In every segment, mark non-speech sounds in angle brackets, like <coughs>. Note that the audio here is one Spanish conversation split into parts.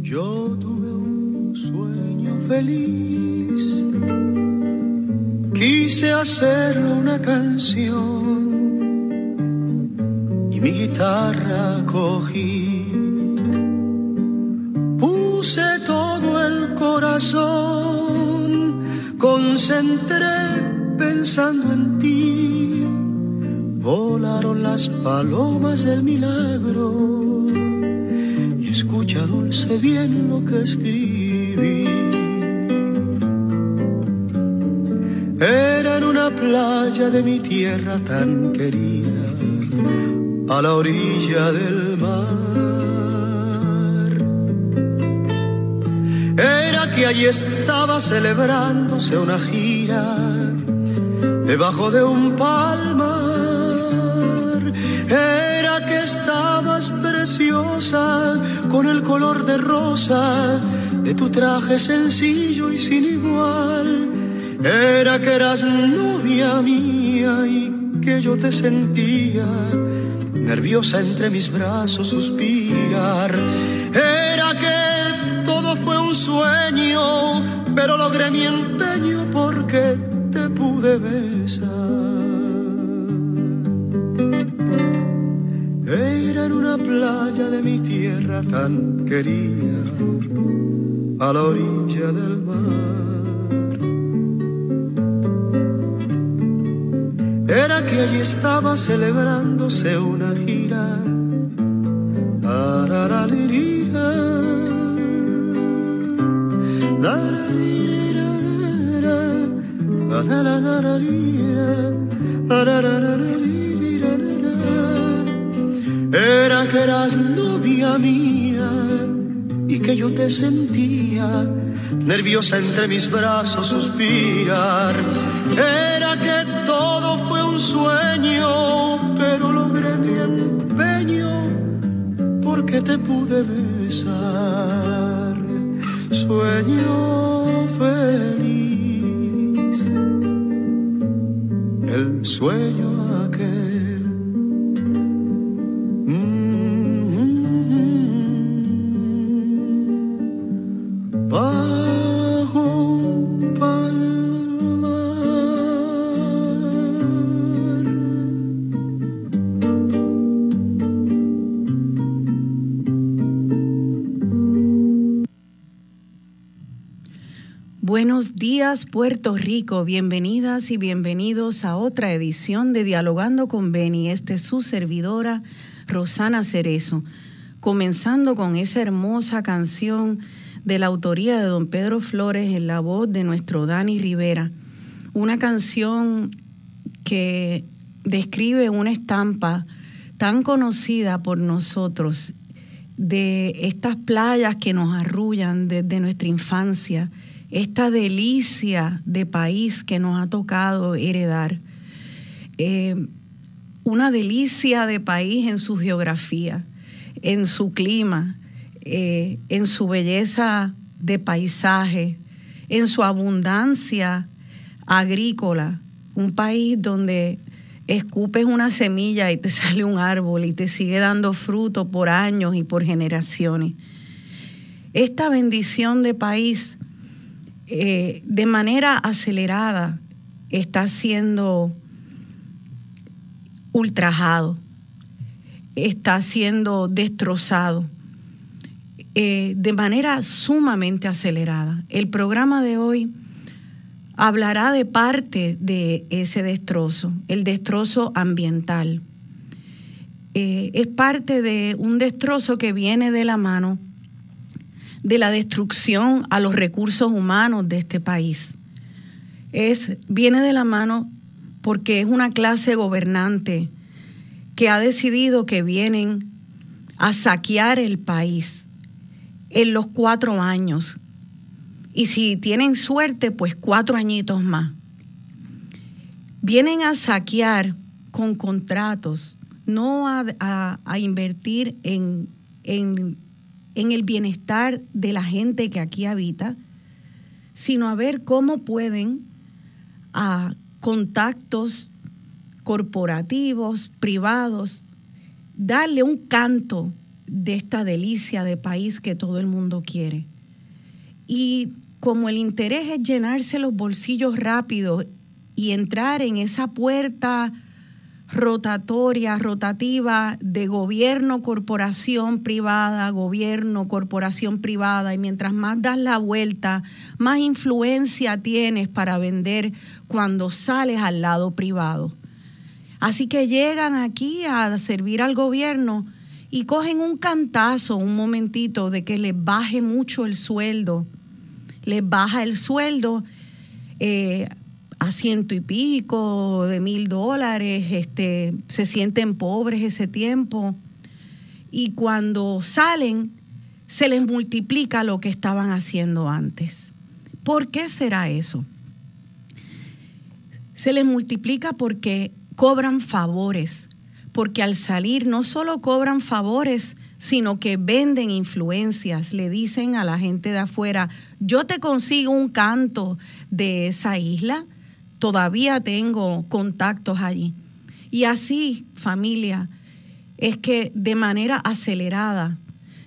Yo tuve un sueño feliz, quise hacerle una canción y mi guitarra cogí. Puse todo el corazón, concentré pensando en ti. Volaron las palomas del milagro escucha dulce bien lo que escribí. Era en una playa de mi tierra tan querida, a la orilla del mar. Era que allí estaba celebrándose una gira debajo de un palmar. Era que estabas preciosa con el color de rosa de tu traje sencillo y sin igual. Era que eras novia mía y que yo te sentía nerviosa entre mis brazos suspirar. Era que todo fue un sueño, pero logré mi empeño porque te pude besar. En una playa de mi tierra tan querida, a la orilla del mar. Era que allí estaba celebrándose una gira. Era que eras novia mía y que yo te sentía nerviosa entre mis brazos suspirar. Era que todo fue un sueño, pero logré mi empeño porque te pude besar. Sueño feliz, el sueño Puerto Rico, bienvenidas y bienvenidos a otra edición de Dialogando con Beni. Este es su servidora Rosana Cerezo, comenzando con esa hermosa canción de la autoría de don Pedro Flores en la voz de nuestro Dani Rivera. Una canción que describe una estampa tan conocida por nosotros de estas playas que nos arrullan desde nuestra infancia, esta delicia de país que nos ha tocado heredar. Eh, una delicia de país en su geografía, en su clima, eh, en su belleza de paisaje, en su abundancia agrícola. Un país donde escupes una semilla y te <laughs> sale un árbol y te sigue dando fruto por años y por generaciones. Esta bendición de país eh, de manera acelerada está siendo ultrajado, está siendo destrozado eh, de manera sumamente acelerada. El programa de hoy hablará de parte de ese destrozo, el destrozo ambiental. Eh, es parte de un destrozo que viene de la mano de la destrucción a los recursos humanos de este país. Es, viene de la mano porque es una clase gobernante que ha decidido que vienen a saquear el país en los cuatro años. Y si tienen suerte, pues cuatro añitos más. Vienen a saquear con contratos, no a, a- invertir en, en en el bienestar de la gente que aquí habita, sino a ver cómo pueden a contactos corporativos, privados, darle un canto de esta delicia de país que todo el mundo quiere. Y como el interés es llenarse los bolsillos rápido y entrar en esa puerta rotatoria, rotativa de gobierno, corporación privada, gobierno, corporación privada, y mientras más das la vuelta, más influencia tienes para vender cuando sales al lado privado. Así que llegan aquí a servir al gobierno y cogen un cantazo, un momentito, de que les baje mucho el sueldo. Les baja el sueldo. Eh, a ciento y pico de mil dólares, este, se sienten pobres ese tiempo y cuando salen se les multiplica lo que estaban haciendo antes. ¿Por qué será eso? Se les multiplica porque cobran favores, porque al salir no solo cobran favores, sino que venden influencias, le dicen a la gente de afuera, yo te consigo un canto de esa isla, todavía tengo contactos allí. Y así, familia, es que de manera acelerada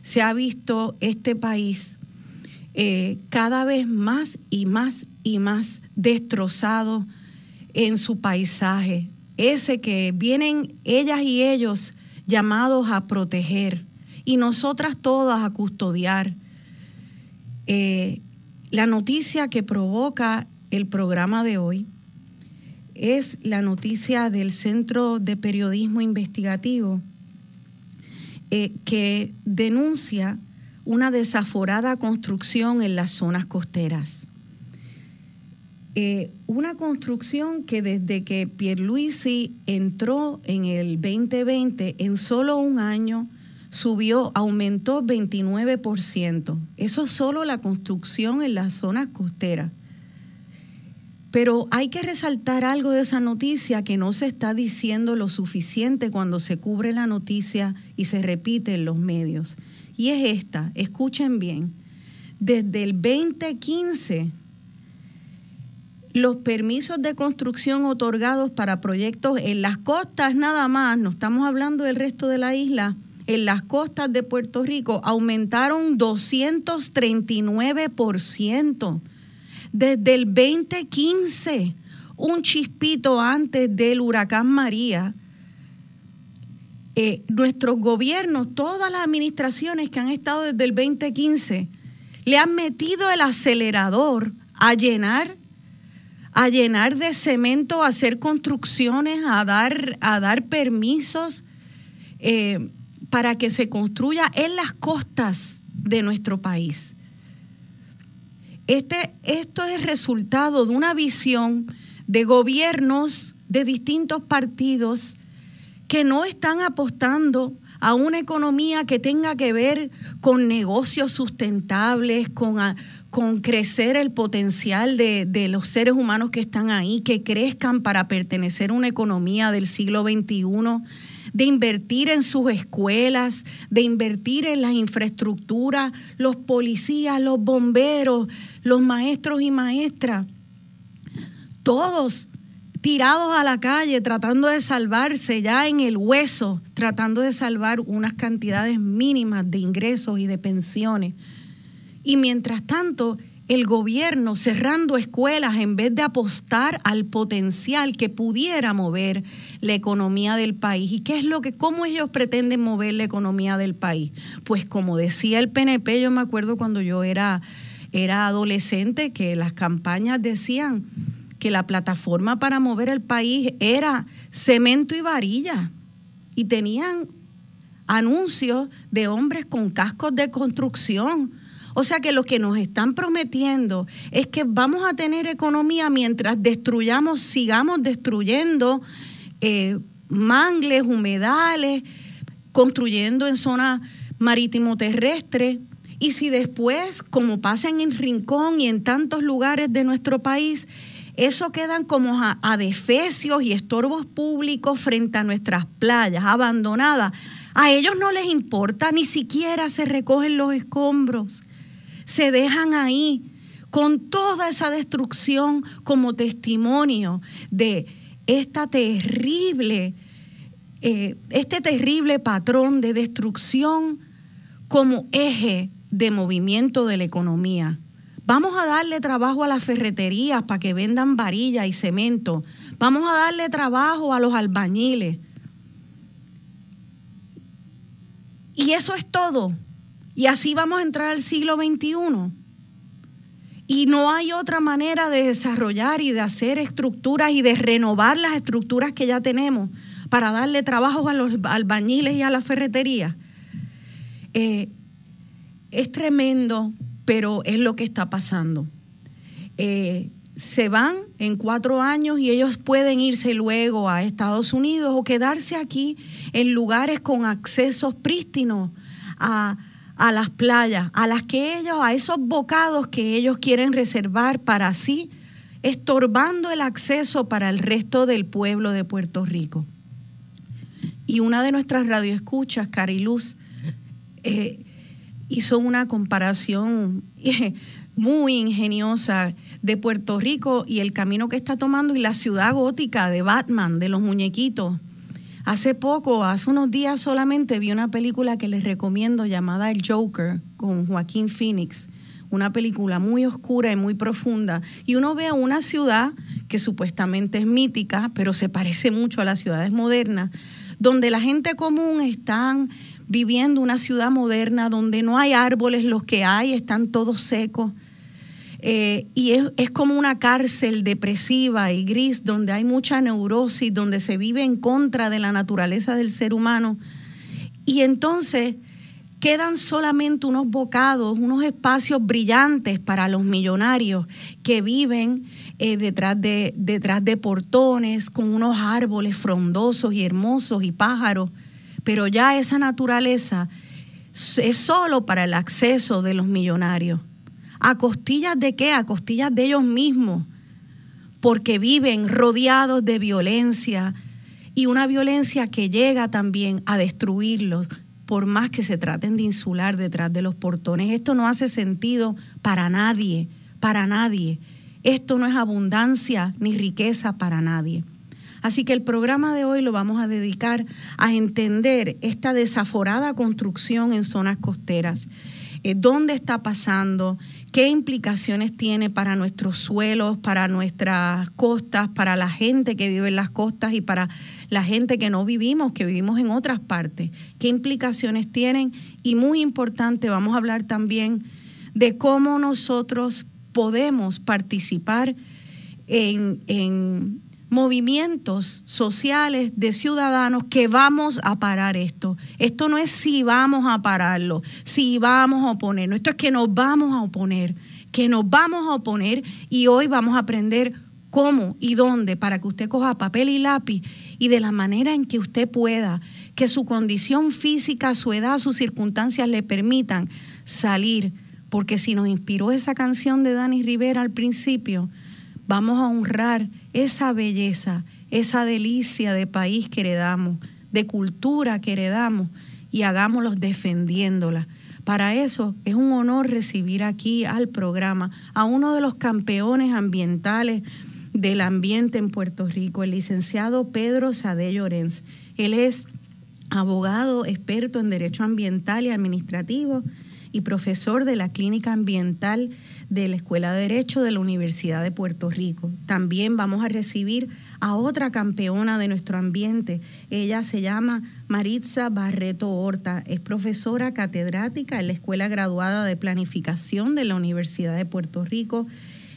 se ha visto este país eh, cada vez más y más y más destrozado en su paisaje, ese que vienen ellas y ellos llamados a proteger y nosotras todas a custodiar. Eh, la noticia que provoca el programa de hoy es la noticia del Centro de Periodismo Investigativo eh, que denuncia una desaforada construcción en las zonas costeras. Eh, una construcción que desde que Pierluisi entró en el 2020, en solo un año, subió, aumentó 29%. Eso solo la construcción en las zonas costeras. Pero hay que resaltar algo de esa noticia que no se está diciendo lo suficiente cuando se cubre la noticia y se repite en los medios. Y es esta, escuchen bien, desde el 2015 los permisos de construcción otorgados para proyectos en las costas nada más, no estamos hablando del resto de la isla, en las costas de Puerto Rico aumentaron 239% desde el 2015, un chispito antes del huracán María, eh, nuestros gobiernos, todas las administraciones que han estado desde el 2015, le han metido el acelerador a llenar, a llenar de cemento, a hacer construcciones, a dar, a dar permisos eh, para que se construya en las costas de nuestro país. Este, esto es resultado de una visión de gobiernos de distintos partidos que no están apostando a una economía que tenga que ver con negocios sustentables, con, con crecer el potencial de, de, los seres humanos que están ahí, que crezcan para pertenecer a una economía del siglo XXI de invertir en sus escuelas, de invertir en las infraestructuras, los policías, los bomberos, los maestros y maestras, todos tirados a la calle tratando de salvarse ya en el hueso, tratando de salvar unas cantidades mínimas de ingresos y de pensiones. Y mientras tanto, el gobierno cerrando escuelas en vez de apostar al potencial que pudiera mover la economía del país. ¿Y qué es lo que, cómo ellos pretenden mover la economía del país? Pues como decía el PNP, yo me acuerdo cuando yo era, era adolescente que las campañas decían que la plataforma para mover el país era cemento y varilla. Y tenían anuncios de hombres con cascos de construcción o sea que lo que nos están prometiendo es que vamos a tener economía mientras destruyamos, sigamos destruyendo eh, mangles, humedales, construyendo en zona marítimo terrestre. Y si después, como pasa en Rincón y en tantos lugares de nuestro país, eso quedan como adefesios y estorbos públicos frente a nuestras playas abandonadas. A ellos no les importa, ni siquiera se recogen los escombros se dejan ahí con toda esa destrucción como testimonio de esta terrible, eh, este terrible patrón de destrucción como eje de movimiento de la economía. Vamos a darle trabajo a las ferreterías para que vendan varilla y cemento. Vamos a darle trabajo a los albañiles. Y eso es todo. Y así vamos a entrar al siglo XXI. Y no hay otra manera de desarrollar y de hacer estructuras y de renovar las estructuras que ya tenemos para darle trabajo a los albañiles y a la ferretería. Eh, es tremendo, pero es lo que está pasando. Eh, se van en cuatro años y ellos pueden irse luego a Estados Unidos o quedarse aquí en lugares con accesos prístinos a, a las playas, a las que ellos, a esos bocados que ellos quieren reservar para sí, estorbando el acceso para el resto del pueblo de Puerto Rico. Y una de nuestras radioescuchas, Cariluz, eh, hizo una comparación <laughs> muy ingeniosa de Puerto Rico y el camino que está tomando y la ciudad gótica de Batman, de los muñequitos Hace poco, hace unos días solamente vi una película que les recomiendo llamada El Joker con Joaquín Phoenix. Una película muy oscura y muy profunda. Y uno ve a una ciudad que supuestamente es mítica, pero se parece mucho a las ciudades modernas, donde la gente común están viviendo una ciudad moderna, donde no hay árboles, los que hay están todos secos eh, y es, como una cárcel depresiva y gris donde hay mucha neurosis, donde se vive en contra de la naturaleza del ser humano. Y entonces quedan solamente unos bocados, unos espacios brillantes para los millonarios que viven eh, detrás, de, detrás de portones, con unos árboles frondosos y hermosos y pájaros. Pero ya esa naturaleza es solo para el acceso de los millonarios. ¿A costillas de qué? A costillas de ellos mismos, porque viven rodeados de violencia y una violencia que llega también a destruirlos, por más que se traten de insular detrás de los portones. Esto no hace sentido para nadie, para nadie. Esto no es abundancia ni riqueza para nadie. Así que el programa de hoy lo vamos a dedicar a entender esta desaforada construcción en zonas costeras. Eh, ¿Dónde está pasando? qué implicaciones tiene para nuestros suelos, para nuestras costas, para la gente que vive en las costas y para la gente que no vivimos, que vivimos en otras partes, qué implicaciones tienen y muy importante, vamos a hablar también de cómo nosotros podemos participar en, en movimientos sociales de ciudadanos que vamos a parar esto. Esto no es si vamos a pararlo, si vamos a oponernos, esto es que nos vamos a oponer, que nos vamos a oponer y hoy vamos a aprender cómo y dónde para que usted coja papel y lápiz y de la manera en que usted pueda, que su condición física, su edad, sus circunstancias le permitan salir. Porque si nos inspiró esa canción de Dani Rivera al principio, vamos a honrar esa belleza, esa delicia de país que heredamos, de cultura que heredamos y hagámoslo defendiéndola. Para eso es un honor recibir aquí al programa a uno de los campeones ambientales del ambiente en Puerto Rico, el licenciado Pedro Sade Llorens. Él es abogado experto en derecho ambiental y administrativo y profesor de la Clínica Ambiental de la Escuela de Derecho de la Universidad de Puerto Rico. También vamos a recibir a otra campeona de nuestro ambiente. Ella se llama Maritza Barreto Horta. Es profesora catedrática en la Escuela Graduada de Planificación de la Universidad de Puerto Rico.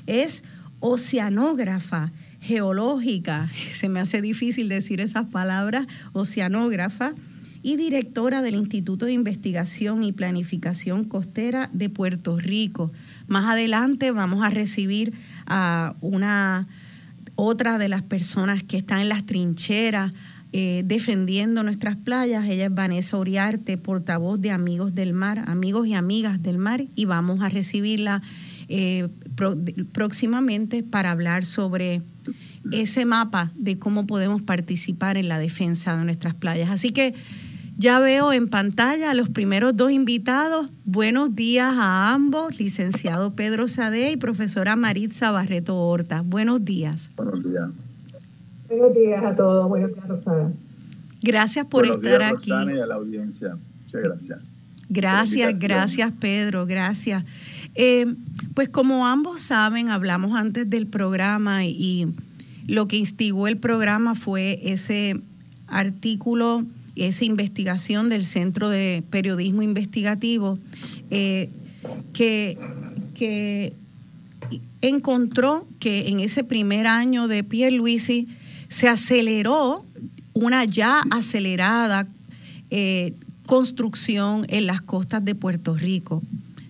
Es oceanógrafa geológica, <laughs> se me hace difícil decir esas palabras, oceanógrafa y directora del Instituto de Investigación y Planificación Costera de Puerto Rico. Más adelante vamos a recibir a una otra de las personas que está en las trincheras eh, defendiendo nuestras playas. Ella es Vanessa Uriarte, portavoz de Amigos del Mar, amigos y amigas del mar, y vamos a recibirla eh, próximamente para hablar sobre ese mapa de cómo podemos participar en la defensa de nuestras playas. Así que ya veo en pantalla a los primeros dos invitados. Buenos días a ambos, licenciado Pedro Sade y profesora Maritza Barreto Horta. Buenos días. Buenos días. Buenos días a todos. Buenos días, Rosana. Gracias por estar días, aquí. Rosana y a la audiencia. Muchas gracias. Gracias, gracias Pedro, gracias. Eh, pues como ambos saben, hablamos antes del programa y lo que instigó el programa fue ese artículo, esa investigación del Centro de Periodismo Investigativo eh, que, que encontró que en ese primer año de Pierre Luisi se aceleró una ya acelerada eh, construcción en las costas de Puerto Rico.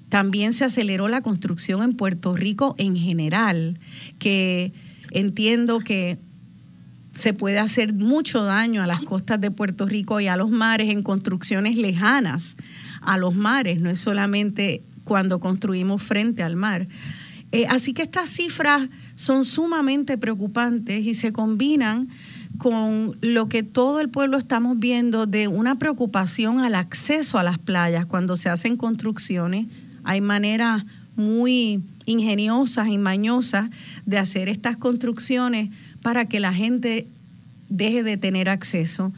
También se aceleró la construcción en Puerto Rico en general, que entiendo que se puede hacer mucho daño a las costas de Puerto Rico y a los mares en construcciones lejanas a los mares, no es solamente cuando construimos frente al mar. Eh, así que estas cifras son sumamente preocupantes y se combinan con lo que todo el pueblo estamos viendo de una preocupación al acceso a las playas cuando se hacen construcciones. Hay maneras muy ingeniosas y mañosas de hacer estas construcciones para que la gente deje de tener acceso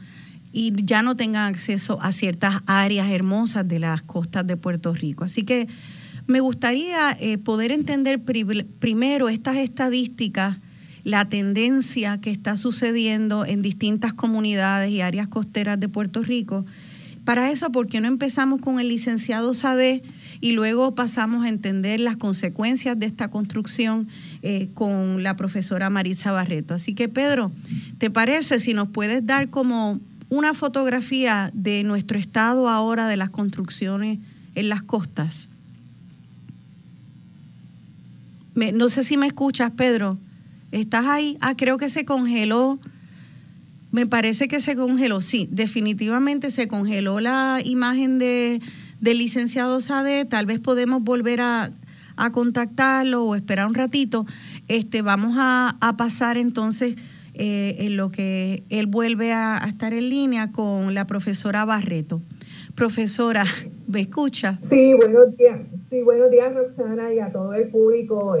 y ya no tengan acceso a ciertas áreas hermosas de las costas de Puerto Rico. Así que me gustaría eh, poder entender primero estas estadísticas, la tendencia que está sucediendo en distintas comunidades y áreas costeras de Puerto Rico. Para eso, ¿por qué no empezamos con el licenciado Sade y luego pasamos a entender las consecuencias de esta construcción eh, con la profesora Marisa Barreto? Así que, Pedro, ¿te parece si nos puedes dar como una fotografía de nuestro estado ahora de las construcciones en las costas? no sé si me escuchas, Pedro. ¿Estás ahí? Ah, creo que se congeló. Me parece que se congeló. Sí, definitivamente se congeló la imagen de, del licenciado Sade. Tal vez podemos volver a, contactarlo o esperar un ratito. Este, vamos a, pasar entonces eh, en lo que él vuelve a estar en línea con la profesora Barreto. Profesora, <laughs> ¿me escucha? Sí, buenos días. Sí, buenos días, Roxana, y a todo el público.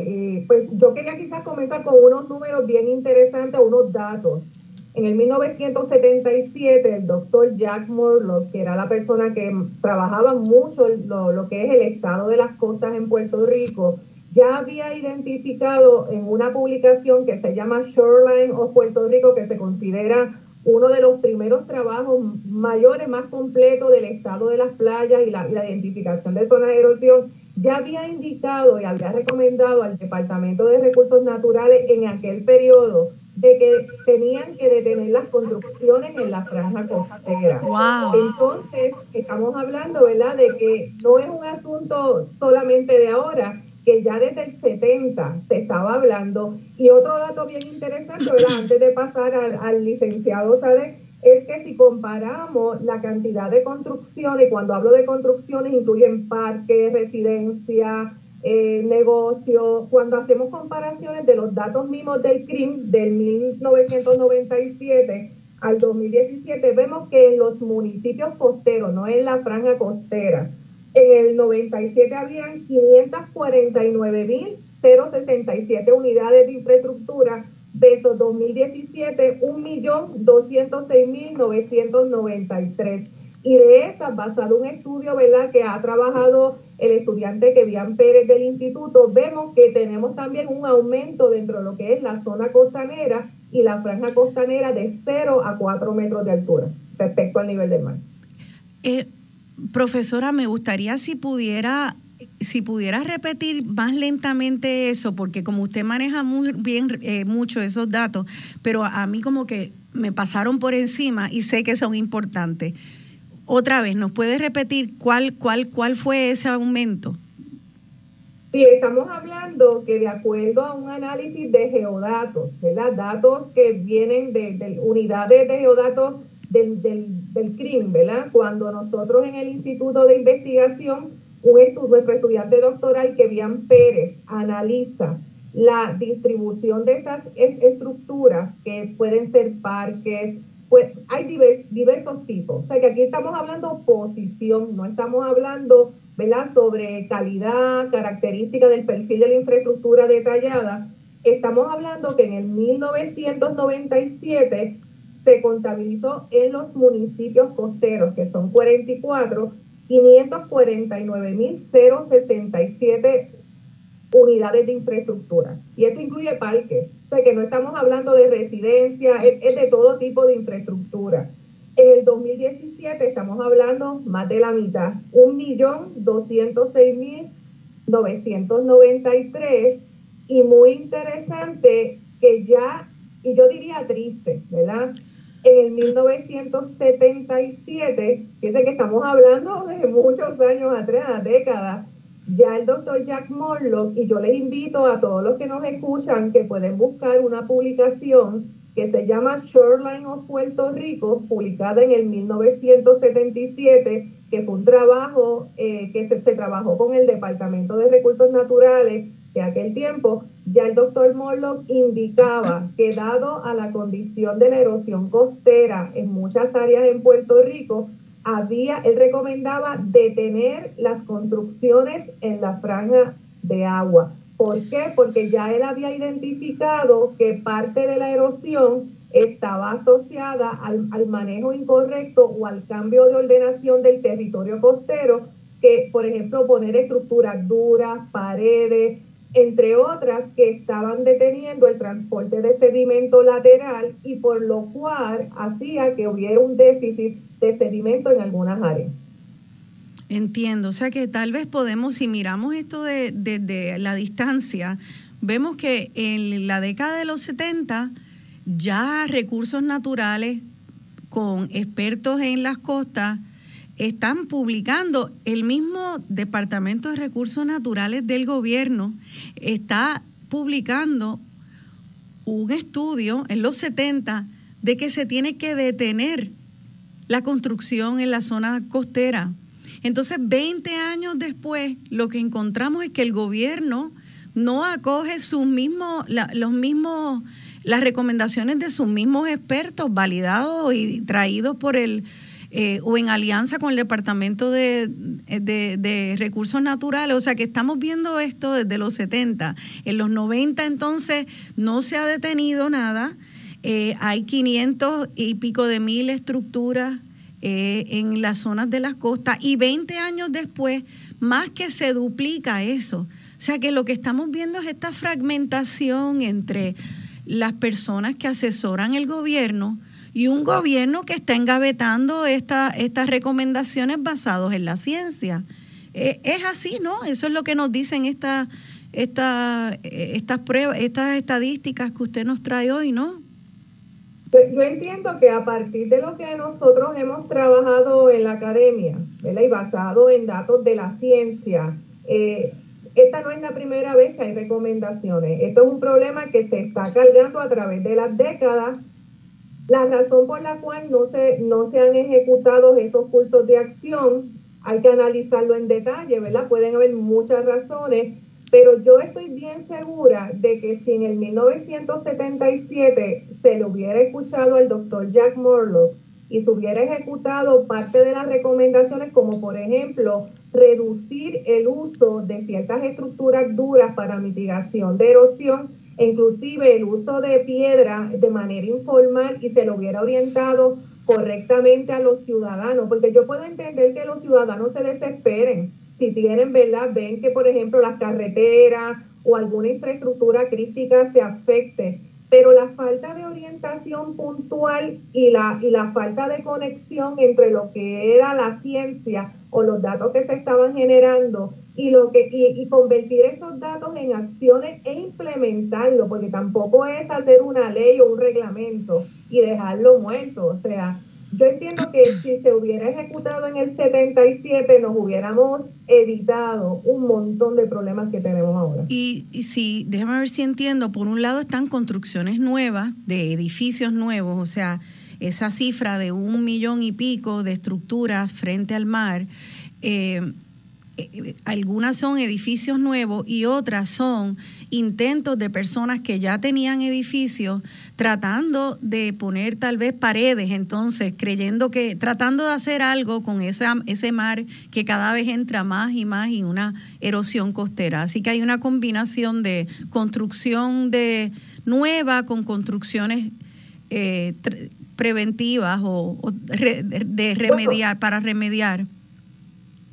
pues yo quería quizás comenzar con unos números bien interesantes, unos datos. En el 1977, el doctor Jack Morlock, que era la persona que trabajaba mucho lo, lo que es el estado de las costas en Puerto Rico, ya había identificado en una publicación que se llama Shoreline of Puerto Rico, que se considera uno de los primeros trabajos mayores, más completos del estado de las playas y la, identificación de zonas de erosión, ya había indicado y había recomendado al Departamento de Recursos Naturales en aquel periodo de que tenían que detener las construcciones en la franja costera. Entonces, estamos hablando, ¿verdad?, de que no es un asunto solamente de ahora, que ya desde el 70 se estaba hablando. Y otro dato bien interesante, <coughs> antes de pasar al, licenciado Sade, es que si comparamos la cantidad de construcciones, cuando hablo de construcciones incluyen parques, residencia, eh, negocio, cuando hacemos comparaciones de los datos mismos del CRIM del 1997 al 2017, vemos que en los municipios costeros, no en la franja costera, en el 97 habían 549.067 unidades de infraestructura versus 2017 1.206.993. Y de esas, basado en un estudio ¿verdad? que ha trabajado el estudiante Kevian Pérez del instituto, vemos que tenemos también un aumento dentro de lo que es la zona costanera y la franja costanera de 0 a 4 metros de altura respecto al nivel del mar. Eh, Profesora, me gustaría si pudiera si pudiera repetir más lentamente eso, porque como usted maneja muy bien eh, mucho esos datos, pero a mí como que me pasaron por encima y sé que son importantes. Otra vez, ¿nos puede repetir cuál, cuál, cuál fue ese aumento? Sí, estamos hablando que de acuerdo a un análisis de geodatos, ¿verdad? Datos que vienen de, de unidades de geodatos del, del, del crimen, ¿verdad? Cuando nosotros en el Instituto de Investigación, un nuestro estudiante doctoral, Kevian Pérez, analiza la distribución de esas estructuras que pueden ser parques, pues hay diversos tipos. O sea que aquí estamos hablando posición, no estamos hablando ¿verdad? sobre calidad, característica del perfil de la infraestructura detallada. Estamos hablando que en el 1997 se contabilizó en los municipios costeros, que son 44, 549.067 unidades de infraestructura. Y esto incluye parques. O sea que no estamos hablando de residencia, es, de todo tipo de infraestructura. En el 2017 estamos hablando más de la mitad, 1.206.993 y muy interesante que ya, y yo diría triste, ¿verdad? En el 1977, fíjense que estamos hablando de muchos años atrás, décadas, ya el doctor Jack Morlock, y yo les invito a todos los que nos escuchan que pueden buscar una publicación que se llama Shoreline of Puerto Rico, publicada en el 1977, que fue un trabajo eh, que se, se, trabajó con el Departamento de Recursos Naturales de aquel tiempo, ya el doctor Morlock indicaba que dado a la condición de la erosión costera en muchas áreas en Puerto Rico, había, él recomendaba detener las construcciones en la franja de agua. ¿Por qué? Porque ya él había identificado que parte de la erosión estaba asociada al, al, manejo incorrecto o al cambio de ordenación del territorio costero, que por ejemplo poner estructuras duras, paredes, entre otras que estaban deteniendo el transporte de sedimento lateral y por lo cual hacía que hubiera un déficit de sedimento en algunas áreas. Entiendo, o sea que tal vez podemos, si miramos esto desde de, la distancia, vemos que en la década de los 70 ya recursos naturales con expertos en las costas están publicando, el mismo Departamento de Recursos Naturales del gobierno está publicando un estudio en los 70 de que se tiene que detener la construcción en la zona costera. Entonces, 20 años después, lo que encontramos es que el gobierno no acoge sus mismos, los mismos, las recomendaciones de sus mismos expertos validados y traídos por el eh, o en alianza con el Departamento de, de, Recursos Naturales. O sea que estamos viendo esto desde los 70. En los 90 entonces no se ha detenido nada. Eh, hay 500 y pico de mil estructuras eh, en las zonas de las costas y 20 años después, más que se duplica eso. O sea que lo que estamos viendo es esta fragmentación entre las personas que asesoran el gobierno, y un gobierno que está engavetando esta, estas recomendaciones basadas en la ciencia. Eh, es así, ¿no? Eso es lo que nos dicen esta, esta, estas pruebas, estas estadísticas que usted nos trae hoy, ¿no? Pues, yo entiendo que a partir de lo que nosotros hemos trabajado en la academia, ¿verdad? y basado en datos de la ciencia, eh, esta no es la primera vez que hay recomendaciones. Esto es un problema que se está cargando a través de las décadas la razón por la cual no se, no se han ejecutado esos cursos de acción, hay que analizarlo en detalle, ¿verdad? Pueden haber muchas razones, pero yo estoy bien segura de que si en el 1977 se le hubiera escuchado al doctor Jack Morlock y se hubiera ejecutado parte de las recomendaciones, como por ejemplo reducir el uso de ciertas estructuras duras para mitigación de erosión, inclusive el uso de piedra de manera informal y se lo hubiera orientado correctamente a los ciudadanos, porque yo puedo entender que los ciudadanos se desesperen si tienen, ¿verdad? Ven que, por ejemplo, las carreteras o alguna infraestructura crítica se afecte, pero la falta de orientación puntual y la, y la falta de conexión entre lo que era la ciencia o los datos que se estaban generando y lo que y, convertir esos datos en acciones e implementarlo, porque tampoco es hacer una ley o un reglamento y dejarlo muerto. O sea, yo entiendo que si se hubiera ejecutado en el 77 nos hubiéramos evitado un montón de problemas que tenemos ahora. Y, y sí, déjame ver si entiendo, por un lado están construcciones nuevas de edificios nuevos, o sea, esa cifra de un millón y pico de estructuras frente al mar, eh, eh, algunas son edificios nuevos y otras son intentos de personas que ya tenían edificios tratando de poner tal vez paredes, entonces creyendo que, tratando de hacer algo con esa, ese mar que cada vez entra más y más y una erosión costera. Así que hay una combinación de construcción de nueva con construcciones eh, preventivas o, de remediar, para remediar.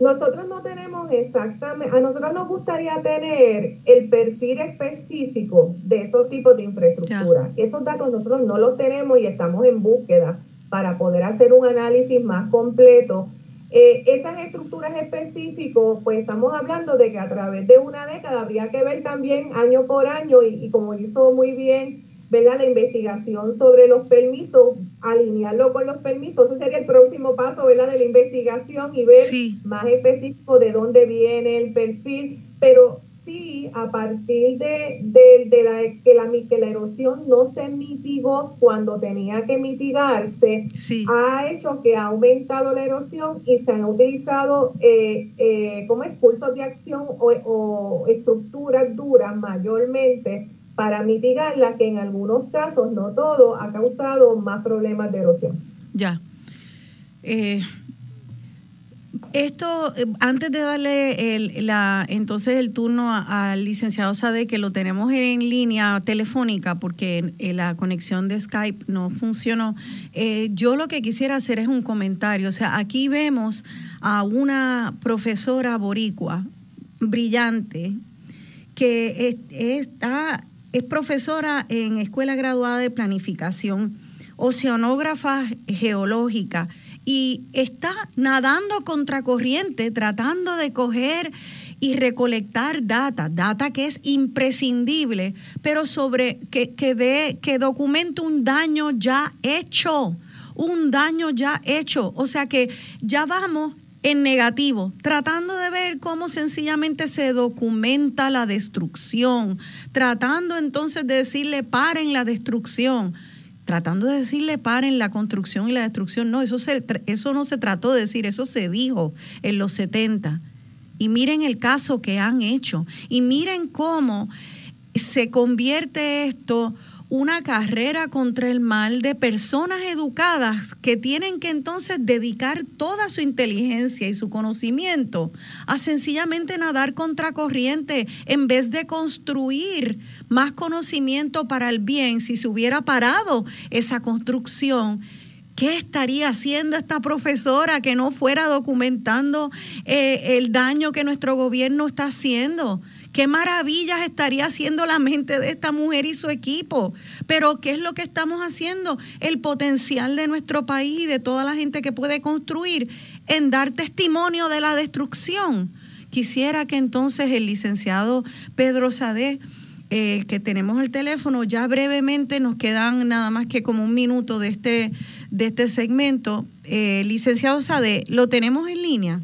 Nosotros no tenemos exactamente, a nosotros nos gustaría tener el perfil específico de esos tipos de infraestructura. Esos datos nosotros no los tenemos y estamos en búsqueda para poder hacer un análisis más completo. Eh, esas estructuras específicas, pues estamos hablando de que a través de una década habría que ver también año por año y, y como hizo muy bien ¿verdad? la investigación sobre los permisos, alinearlo con los permisos, ese sería el próximo paso ¿verdad? de la investigación y ver más específico de dónde viene el perfil, pero sí a partir de, de, la, que, la, que la erosión no se mitigó cuando tenía que mitigarse, ha hecho que ha aumentado la erosión y se han utilizado eh, eh, como expulsos de acción o, o estructuras duras mayormente para mitigarla, que en algunos casos, no todo, ha causado más problemas de erosión. Ya. Eh, esto, eh, antes de darle el, la, entonces el turno al licenciado Sade, que lo tenemos en línea telefónica porque eh, la conexión de Skype no funcionó, yo lo que quisiera hacer es un comentario. O sea, aquí vemos a una profesora boricua brillante que está es profesora en Escuela Graduada de Planificación, oceanógrafa geológica y está nadando contracorriente tratando de coger y recolectar data, data que es imprescindible, pero sobre que, que, de, que documente un daño ya hecho, un daño ya hecho. O sea que ya vamos en negativo, tratando de ver cómo sencillamente se documenta la destrucción, tratando entonces de decirle paren la destrucción, tratando de decirle paren la construcción y la destrucción. No, eso, se, eso no se trató de decir, eso se dijo en los 70. Y miren el caso que han hecho y miren cómo se convierte esto una carrera contra el mal de personas educadas que tienen que entonces dedicar toda su inteligencia y su conocimiento a sencillamente nadar contra corriente en vez de construir más conocimiento para el bien. Si se hubiera parado esa construcción, ¿Qué estaría haciendo esta profesora que no fuera documentando eh, el daño que nuestro gobierno está haciendo? Qué maravillas estaría haciendo la mente de esta mujer y su equipo. Pero ¿qué es lo que estamos haciendo? El potencial de nuestro país y de toda la gente que puede construir en dar testimonio de la destrucción. Quisiera que entonces el licenciado Pedro Sadé, eh, que tenemos el teléfono, ya brevemente nos quedan nada más que como un minuto de este, de este segmento. Eh, licenciado Sadé, ¿lo tenemos en línea?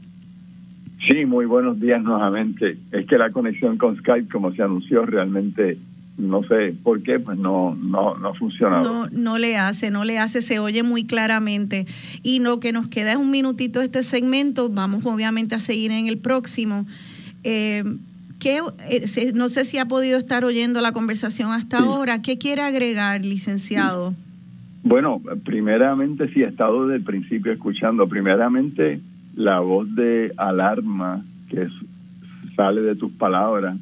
Sí, muy buenos días nuevamente. Es que la conexión con Skype, como se anunció, realmente no sé por qué, pues no, no, no funciona. No, no le hace, no le hace, se oye muy claramente. Y lo que nos queda es un minutito de este segmento, vamos obviamente a seguir en el próximo. Eh, ¿qué, eh, no sé si ha podido estar oyendo la conversación hasta ahora. ¿Qué quiere agregar, licenciado? Bueno, primeramente sí he estado desde el principio escuchando. Primeramente, la voz de alarma que sale de tus palabras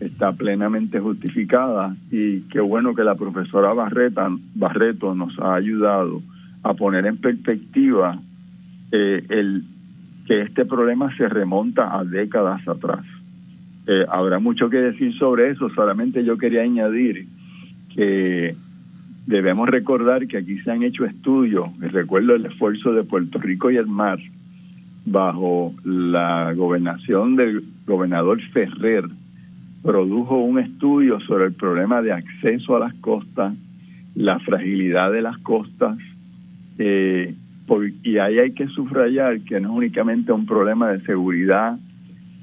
está plenamente justificada y qué bueno que la profesora Barreta, Barreto nos ha ayudado a poner en perspectiva eh, el que este problema se remonta a décadas atrás. Eh, habrá mucho que decir sobre eso, solamente yo quería añadir que debemos recordar que aquí se han hecho estudios, recuerdo el esfuerzo de Puerto Rico y el mar, bajo la gobernación del gobernador Ferrer, produjo un estudio sobre el problema de acceso a las costas, la fragilidad de las costas, eh, y ahí hay que subrayar que no es únicamente un problema de seguridad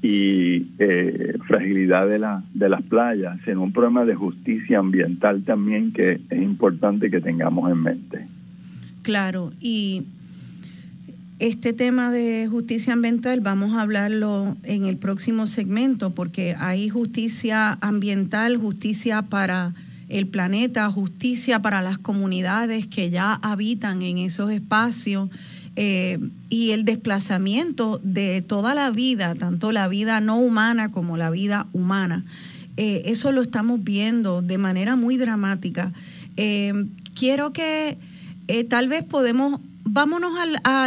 y eh, fragilidad de, la, de las playas, sino un problema de justicia ambiental también que es importante que tengamos en mente. Claro, y este tema de justicia ambiental vamos a hablarlo en el próximo segmento porque hay justicia ambiental, justicia para el planeta, justicia para las comunidades que ya habitan en esos espacios eh, y el desplazamiento de toda la vida, tanto la vida no humana como la vida humana. Eh, eso lo estamos viendo de manera muy dramática. Eh, quiero que tal vez podemos vámonos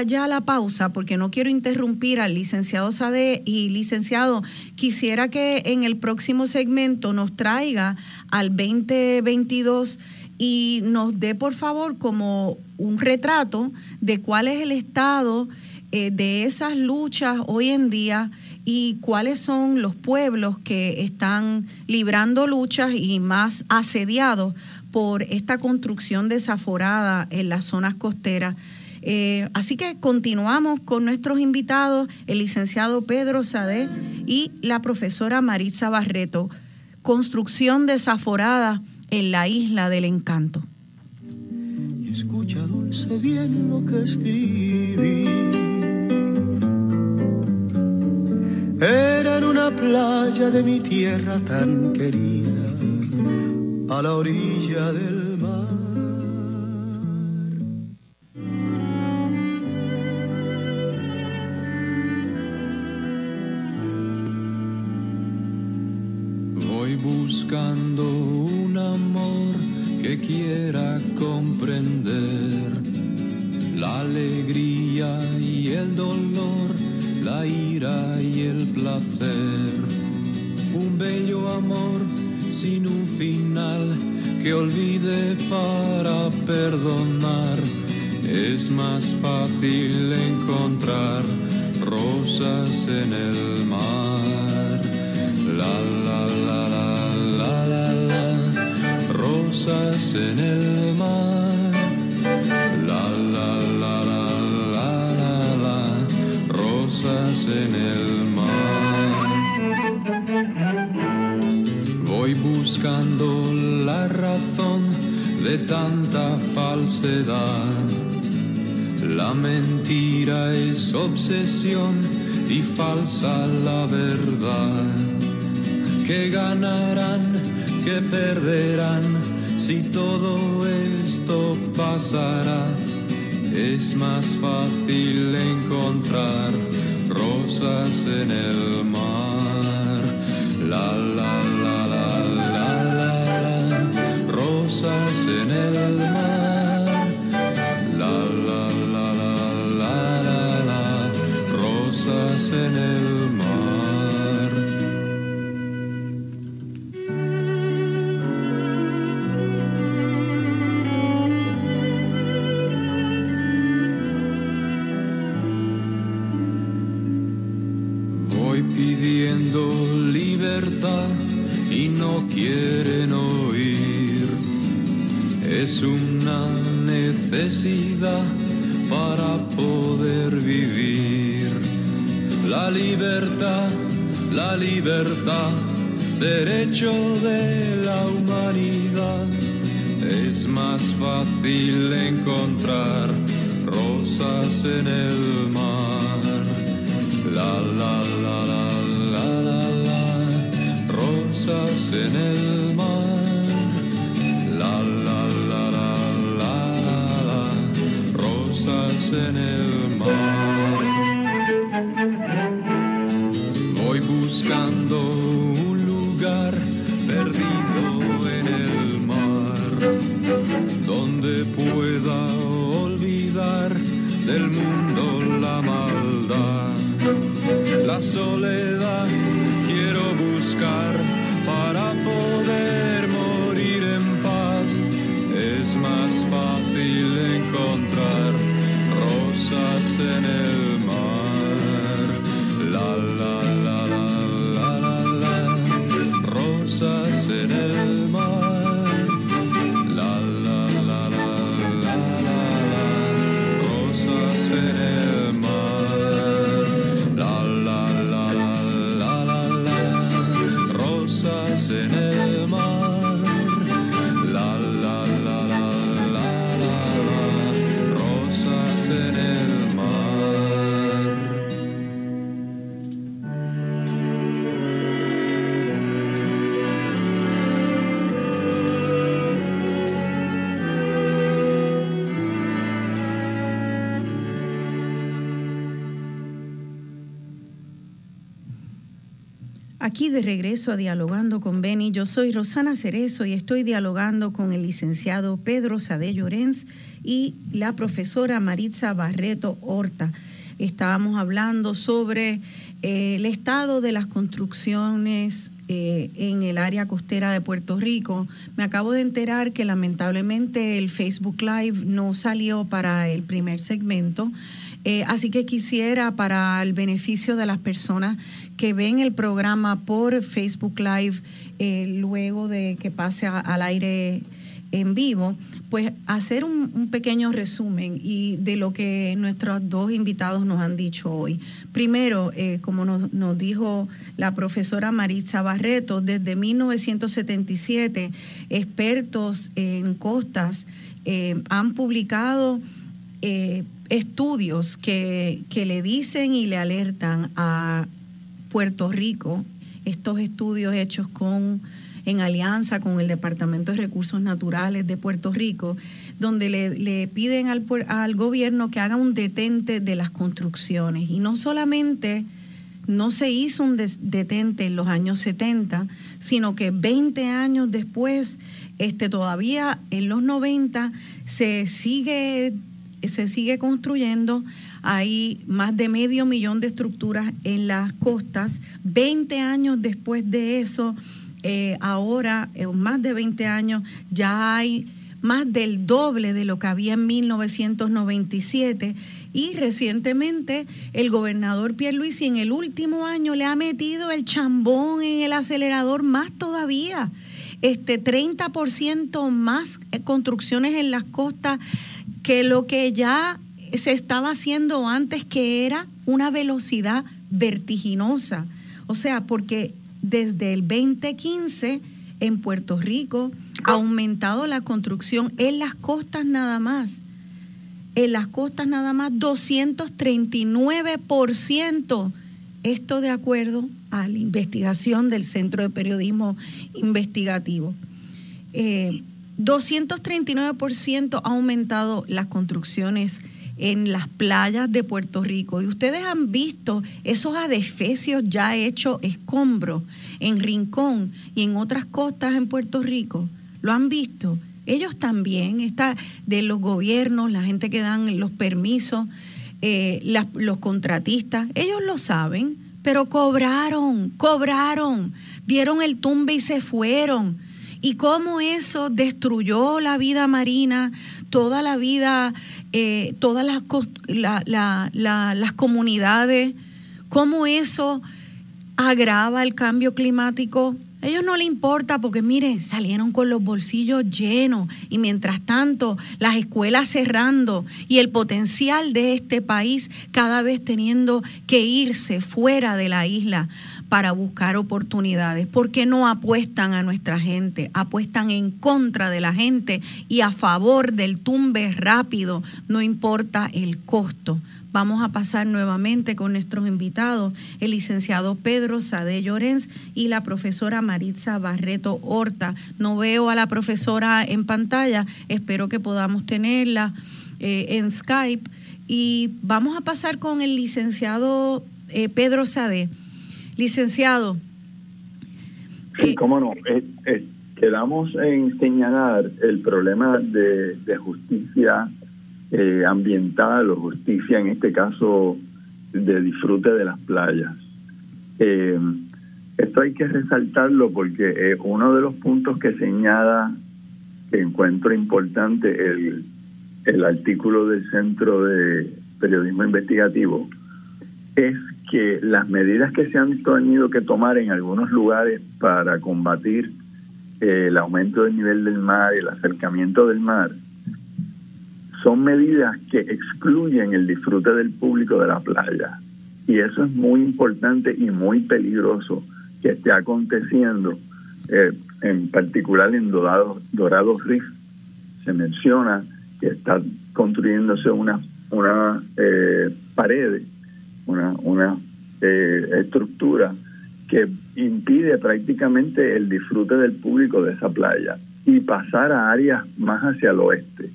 ya a la pausa porque no quiero interrumpir al licenciado Sade y licenciado, quisiera que en el próximo segmento nos traiga al 2022 y nos dé por favor como un retrato de cuál es el estado eh, de esas luchas hoy en día y cuáles son los pueblos que están librando luchas y más asediados por esta construcción desaforada en las zonas costeras. Eh, así que continuamos con nuestros invitados, el licenciado Pedro Sade y la profesora Maritza Barreto. Construcción desaforada en la isla del encanto. Escucha dulce bien lo que escribí Era en una playa de mi tierra tan querida, a la orilla del mar. Buscando un amor que quiera comprender la alegría y el dolor la ira y el placer. Un bello amor sin un final que olvide para perdonar. Es más fácil encontrar rosas en el mar. La la la la rosas en el mar. La la la la en el mar. Voy buscando la razón de tanta falsedad. La mentira es obsesión y falsa la verdad. Que ganarán, que perderán si todo esto pasará. Es más fácil encontrar rosas en el mar. La la la la la la, rosas en el mar. La la la la la la rosas en el mar. Necesidad para poder vivir. La libertad, la libertad, derecho de la humanidad. Es más fácil encontrar rosas en el mar. La la la la en el mar. Rosas en de regreso a Dialogando con Beni. Yo soy Rosana Cerezo y estoy dialogando con el licenciado Pedro Sade Llorens y la profesora Maritza Barreto Horta. Estábamos hablando sobre eh, el estado de las construcciones eh, en el área costera de Puerto Rico. Me acabo de enterar que lamentablemente el Facebook Live no salió para el primer segmento. Eh, así que quisiera, para el beneficio de las personas que ven el programa por Facebook Live, luego de que pase al aire en vivo, pues hacer un, pequeño resumen y de lo que nuestros dos invitados nos han dicho hoy. Primero, eh, como nos, dijo la profesora Maritza Barreto, desde 1977, expertos en costas eh, han publicado eh, estudios que, que le dicen y le alertan a Puerto Rico, estos estudios hechos con en alianza con el Departamento de Recursos Naturales de Puerto Rico, donde le, piden al, al gobierno que haga un detente de las construcciones. Y no solamente no se hizo un detente en los años 70, sino que 20 años después, este, todavía en los 90, se sigue, se sigue construyendo. Hay más de medio millón de estructuras en las costas. 20 años después de eso, eh, ahora, en más de 20 años, ya hay más del doble de lo que había en 1997 y recientemente el gobernador Pierluisi en el último año le ha metido el chambón en el acelerador más todavía. Este 30% más construcciones en las costas que lo que ya se estaba haciendo antes que era una velocidad vertiginosa. O sea, porque desde el 2015 en Puerto Rico ha aumentado la construcción en las costas nada más. En las costas nada más 239%. Esto de acuerdo a la investigación del Centro de Periodismo Investigativo. 239% eh, ha aumentado las construcciones en las playas de Puerto Rico. Y ustedes han visto esos adefesios ya hechos escombros en Rincón y en otras costas en Puerto Rico. ¿Lo han visto? Ellos también, está de los gobiernos, la gente que dan los permisos, eh, los contratistas, ellos lo saben, pero cobraron, cobraron, dieron el tumbe y se fueron. Y cómo eso destruyó la vida marina, toda la vida eh, todas las, las comunidades, cómo eso agrava el cambio climático. A ellos no les importa porque, miren, salieron con los bolsillos llenos y mientras tanto las escuelas cerrando y el potencial de este país cada vez teniendo que irse fuera de la isla para buscar oportunidades. ¿Por qué no apuestan a nuestra gente? Apuestan en contra de la gente y a favor del tumbe rápido, no importa el costo. Vamos a pasar nuevamente con nuestros invitados, el licenciado Pedro Sade Llorens y la profesora Maritza Barreto Horta. No veo a la profesora en pantalla, espero que podamos tenerla eh, en Skype. Y vamos a pasar con el licenciado eh, Pedro Sade. Licenciado. Sí, cómo no. Eh, eh, quedamos en señalar el problema de, justicia eh, ambiental o justicia, en este caso, de disfrute de las playas. esto hay que resaltarlo porque uno de los puntos que señala, que encuentro importante, el, el artículo del Centro de Periodismo Investigativo, es que las medidas que se han tenido que tomar en algunos lugares para combatir eh, el aumento del nivel del mar y el acercamiento del mar son medidas que excluyen el disfrute del público de la playa. Y eso es muy importante y muy peligroso que esté aconteciendo, eh, en particular en Dorado, Dorado Reef. Se menciona que está construyéndose una, una eh, pared una, una eh, estructura que impide prácticamente el disfrute del público de esa playa y pasar a áreas más hacia el oeste.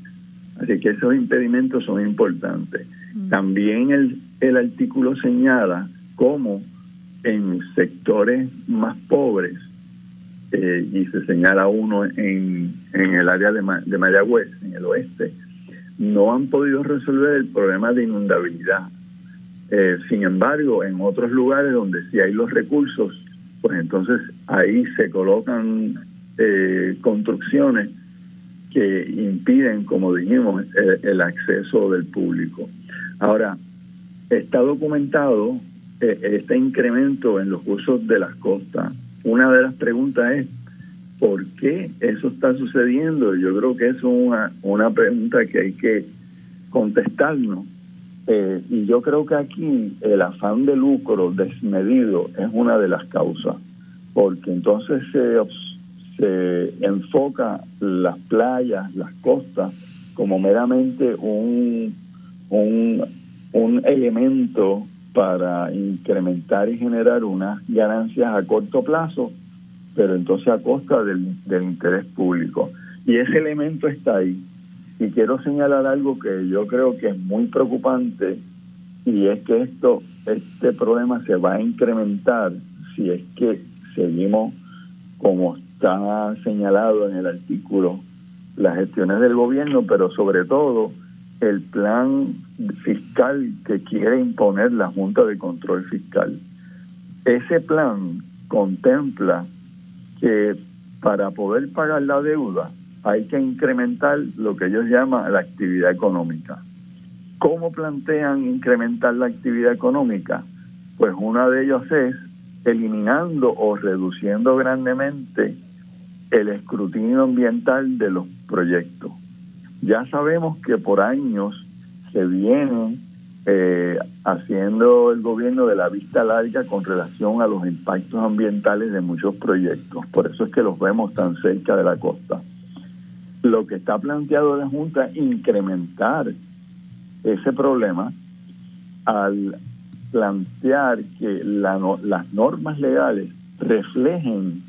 Así que esos impedimentos son importantes. Mm. También el, el artículo señala cómo en sectores más pobres, eh, y se señala uno en, en el área de, de Mayagüez, en el oeste, no han podido resolver el problema de inundabilidad. Eh, sin embargo, en otros lugares donde sí hay los recursos, pues entonces ahí se colocan eh, construcciones que impiden, como dijimos, el, acceso del público. Ahora, está documentado eh, este incremento en los usos de las costas. Una de las preguntas es, ¿por qué eso está sucediendo? Yo creo que es una, una pregunta que hay que contestarnos. Eh, y yo creo que aquí el afán de lucro desmedido es una de las causas, porque entonces se se enfoca las playas, las costas, como meramente un, un, un elemento para incrementar y generar unas ganancias a corto plazo, pero entonces a costa del, del interés público. Y ese elemento está ahí. Y quiero señalar algo que yo creo que es muy preocupante y es que esto, este problema se va a incrementar si es que seguimos como está señalado en el artículo las gestiones del gobierno, pero sobre todo el plan fiscal que quiere imponer la Junta de Control Fiscal. Ese plan contempla que para poder pagar la deuda hay que incrementar lo que ellos llaman la actividad económica. ¿Cómo plantean incrementar la actividad económica? Pues una de ellos es eliminando o reduciendo grandemente el escrutinio ambiental de los proyectos. Ya sabemos que por años se viene eh, haciendo el gobierno de la vista larga con relación a los impactos ambientales de muchos proyectos. Por eso es que los vemos tan cerca de la costa. Lo que está planteado la Junta es incrementar ese problema al plantear que las normas legales reflejen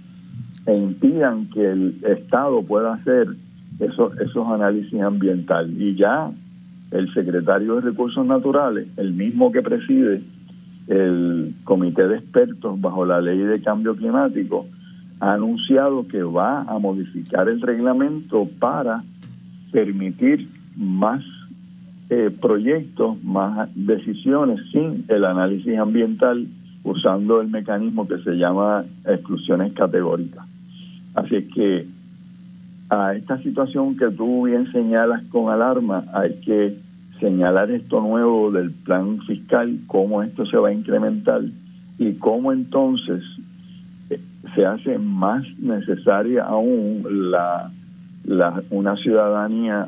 e impidan que el Estado pueda hacer esos, esos análisis ambientales. Y ya el secretario de Recursos Naturales, el mismo que preside el comité de expertos bajo la ley de cambio climático, ha anunciado que va a modificar el reglamento para permitir más eh, proyectos, más decisiones sin el análisis ambiental usando el mecanismo que se llama exclusiones categóricas. Así que a esta situación que tú bien señalas con alarma, hay que señalar esto nuevo del plan fiscal, cómo esto se va a incrementar y cómo entonces se hace más necesaria aún la, una ciudadanía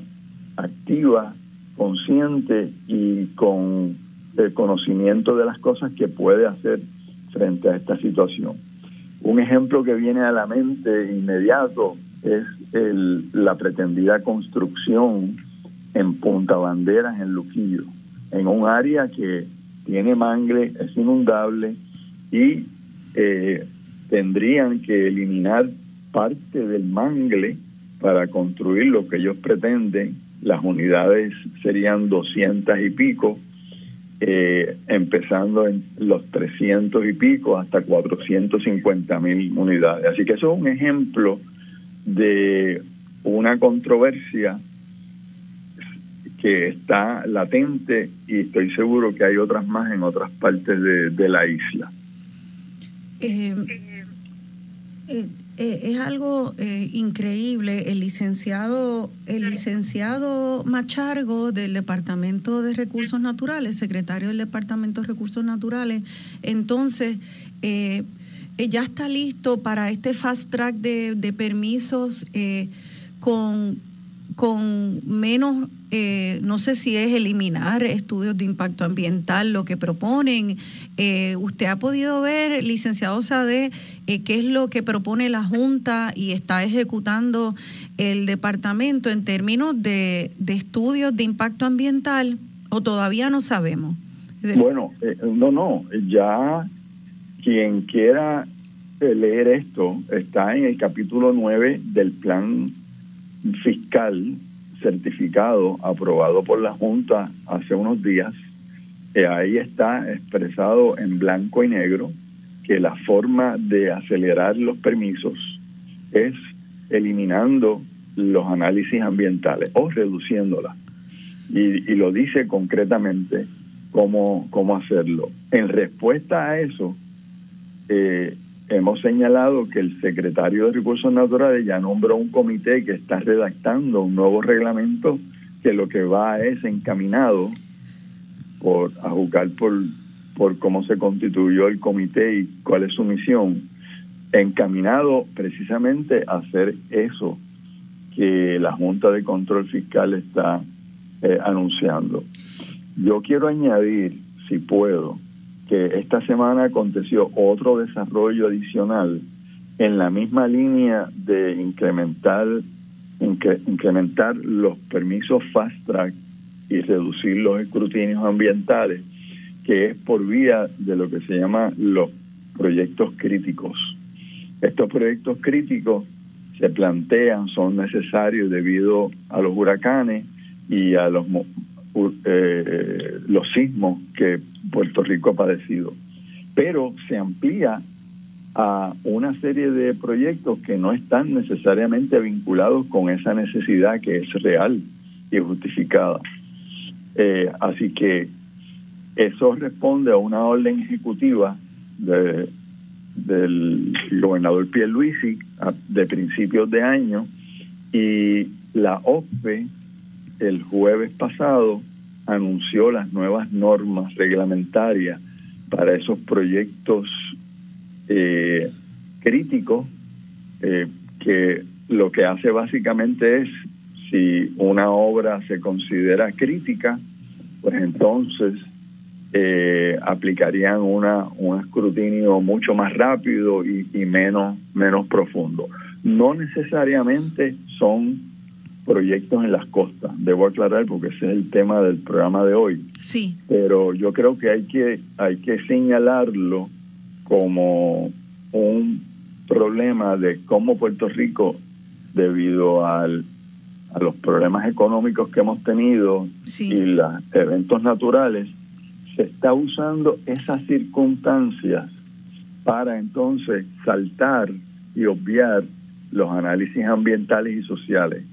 activa, consciente y con el conocimiento de las cosas que puede hacer frente a esta situación. Un ejemplo que viene a la mente inmediato es el, la pretendida construcción en Punta Banderas, en Luquillo, en un área que tiene mangle, es inundable y eh, tendrían que eliminar parte del mangle para construir lo que ellos pretenden. Las unidades serían 200 y pico eh, empezando en los 300 y pico hasta 450 mil unidades. Así que eso es un ejemplo de una controversia que está latente y estoy seguro que hay otras más en otras partes de, la isla. Eh, eh, eh, es algo eh, increíble. El licenciado, el licenciado Machargo del Departamento de Recursos Naturales, secretario del Departamento de Recursos Naturales, entonces ya está listo para este fast track de, de permisos con, con menos no sé si es eliminar estudios de impacto ambiental lo que proponen. ¿Usted ha podido ver, licenciado Sade, eh, qué es lo que propone la Junta y está ejecutando el departamento en términos de, estudios de impacto ambiental o todavía no sabemos? Bueno, no, no, ya quien quiera leer esto está en el capítulo 9 del plan fiscal certificado aprobado por la Junta hace unos días. ahí está expresado en blanco y negro que la forma de acelerar los permisos es eliminando los análisis ambientales o reduciéndolas. Y, y lo dice concretamente cómo, cómo hacerlo. En respuesta a eso, eh, hemos señalado que el secretario de Recursos Naturales ya nombró un comité que está redactando un nuevo reglamento que lo que va es encaminado por a juzgar por, por cómo se constituyó el comité y cuál es su misión, encaminado precisamente a hacer eso que la Junta de Control Fiscal está eh, anunciando. Yo quiero añadir, si puedo, que esta semana aconteció otro desarrollo adicional en la misma línea de incrementar incrementar los permisos fast track y reducir los escrutinios ambientales, que es por vía de lo que se llama los proyectos críticos. Estos proyectos críticos se plantean, son necesarios debido a los huracanes y a los eh, los sismos que Puerto Rico ha padecido. Pero se amplía a una serie de proyectos que no están necesariamente vinculados con esa necesidad que es real y justificada. Eh, así que eso responde a una orden ejecutiva de, del gobernador Pierluisi de principios de año y la OPE el jueves pasado anunció las nuevas normas reglamentarias para esos proyectos eh, críticos eh, que lo que hace básicamente es si una obra se considera crítica pues entonces eh, aplicarían una un escrutinio mucho más rápido y, y menos menos profundo no necesariamente son proyectos en las costas. Debo aclarar porque ese es el tema del programa de hoy. Sí. Pero yo creo que hay que hay que señalarlo como un problema de cómo Puerto Rico, debido al, a los problemas económicos que hemos tenido y los eventos naturales, se está usando esas circunstancias para entonces saltar y obviar los análisis ambientales y sociales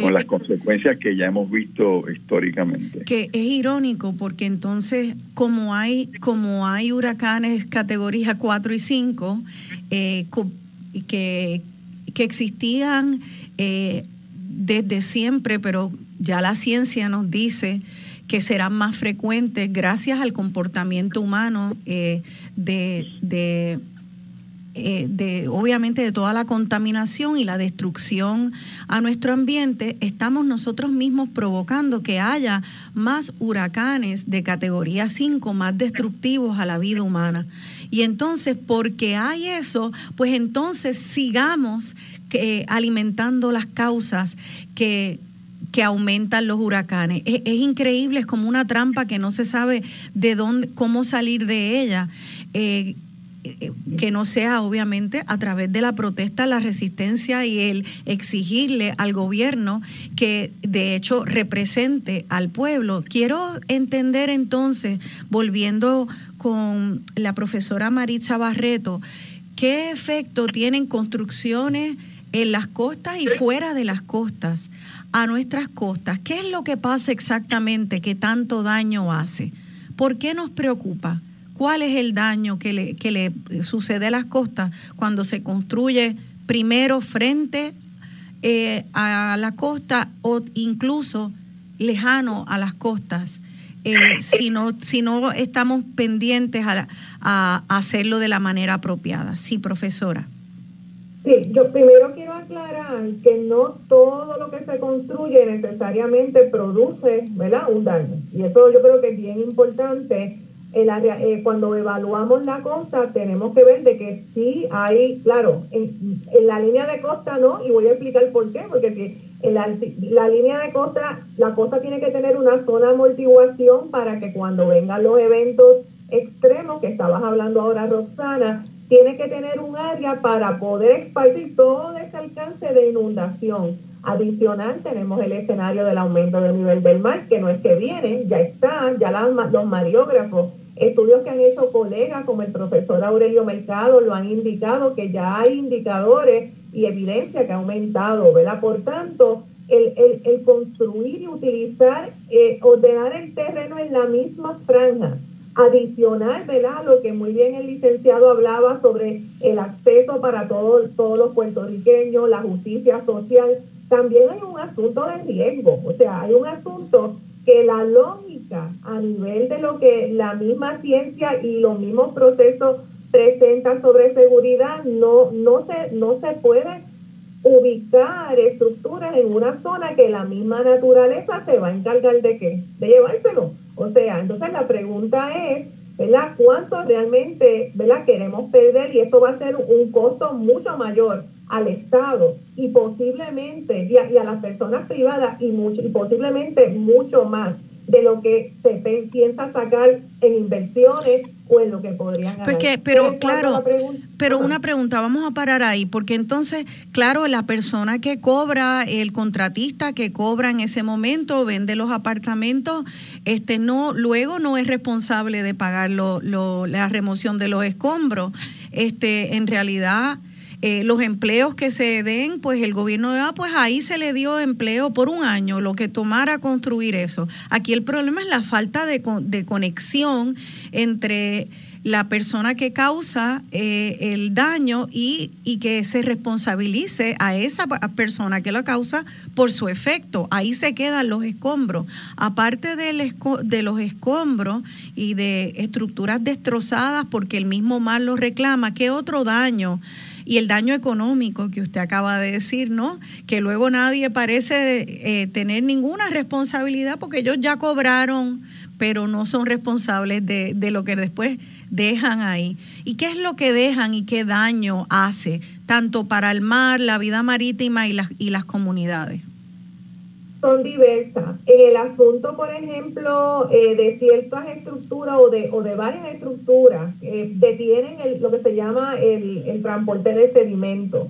con las consecuencias que ya hemos visto históricamente. Que es irónico porque entonces como hay como hay huracanes categoría 4 y 5 eh, que, que existían eh, desde siempre, pero ya la ciencia nos dice que serán más frecuentes gracias al comportamiento humano eh, de, de eh, de obviamente de toda la contaminación y la destrucción a nuestro ambiente, estamos nosotros mismos provocando que haya más huracanes de categoría 5 más destructivos a la vida humana. Y entonces, porque hay eso, pues entonces sigamos que, alimentando las causas que que aumentan los huracanes. Es, es, increíble, es como una trampa que no se sabe de dónde, cómo salir de ella. Eh, eh, que no sea obviamente a través de la protesta, la resistencia y el exigirle al gobierno que de hecho represente al pueblo. Quiero entender entonces, volviendo con la profesora Maritza Barreto, ¿qué efecto tienen construcciones en las costas y fuera de las costas, a nuestras costas? ¿Qué es lo que pasa exactamente que tanto daño hace? ¿Por qué nos preocupa? cuál es el daño que le, que le sucede a las costas cuando se construye primero frente eh, a la costa o incluso lejano a las costas. Eh, si, no, si no estamos pendientes a, a, hacerlo de la manera apropiada. Sí, profesora. Sí, yo primero quiero aclarar que no todo lo que se construye necesariamente produce ¿verdad? un daño. Y eso yo creo que es bien importante eh, cuando evaluamos la costa tenemos que ver de que sí hay, claro, en, la línea de costa no, y voy a explicar por qué, porque si en la, la, línea de costa, la costa tiene que tener una zona de amortiguación para que cuando vengan los eventos extremos, que estabas hablando ahora Roxana, tiene que tener un área para poder esparcir todo ese alcance de inundación. Adicional, tenemos el escenario del aumento del nivel del mar, que no es que viene, ya está, ya los mariógrafos Estudios que han hecho colegas como el profesor Aurelio Mercado lo han indicado que ya hay indicadores y evidencia que ha aumentado, ¿verdad? Por tanto, el, el, construir y utilizar, eh, ordenar el terreno en la misma franja, adicional, ¿verdad? Lo que muy bien el licenciado hablaba sobre el acceso para todos los puertorriqueños, la justicia social, también hay un asunto de riesgo, o sea, hay un asunto que la lógica a nivel de lo que la misma ciencia y los mismos procesos presenta sobre seguridad no, no, se, no se puede ubicar estructuras en una zona que la misma naturaleza se va a encargar de qué? De llevárselo. O sea, entonces la pregunta es, ¿verdad? ¿Cuánto realmente, ¿verdad? Queremos perder y esto va a ser un costo mucho mayor al Estado y posiblemente y a, las personas privadas y, mucho, y posiblemente mucho más de lo que se piensa sacar en inversiones o en lo que podrían ganar. pero claro, pero una pregunta, vamos a parar ahí, porque entonces, claro, la persona que cobra, el contratista que cobra en ese momento, vende los apartamentos, este no, luego no es responsable de pagar lo, la remoción de los escombros. Este, en realidad eh, los empleos que se den, pues el gobierno de ah, pues ahí se le dio empleo por un año, lo que tomara construir eso. Aquí el problema es la falta de, conexión entre la persona que causa eh, el daño y, que se responsabilice a esa persona que lo causa por su efecto. Ahí se quedan los escombros. Aparte de los escombros y de estructuras destrozadas porque el mismo mal lo reclama, ¿qué otro daño? Y el daño económico que usted acaba de decir, ¿no? Que luego nadie parece eh, tener ninguna responsabilidad porque ellos ya cobraron, pero no son responsables de, de lo que después dejan ahí. ¿Y qué es lo que dejan y qué daño hace, tanto para el mar, la vida marítima y las, y las comunidades? Son diversas. En el asunto, por ejemplo, eh, de ciertas estructuras o de, o de varias estructuras, eh, detienen el, lo que se llama el, el transporte de sedimento.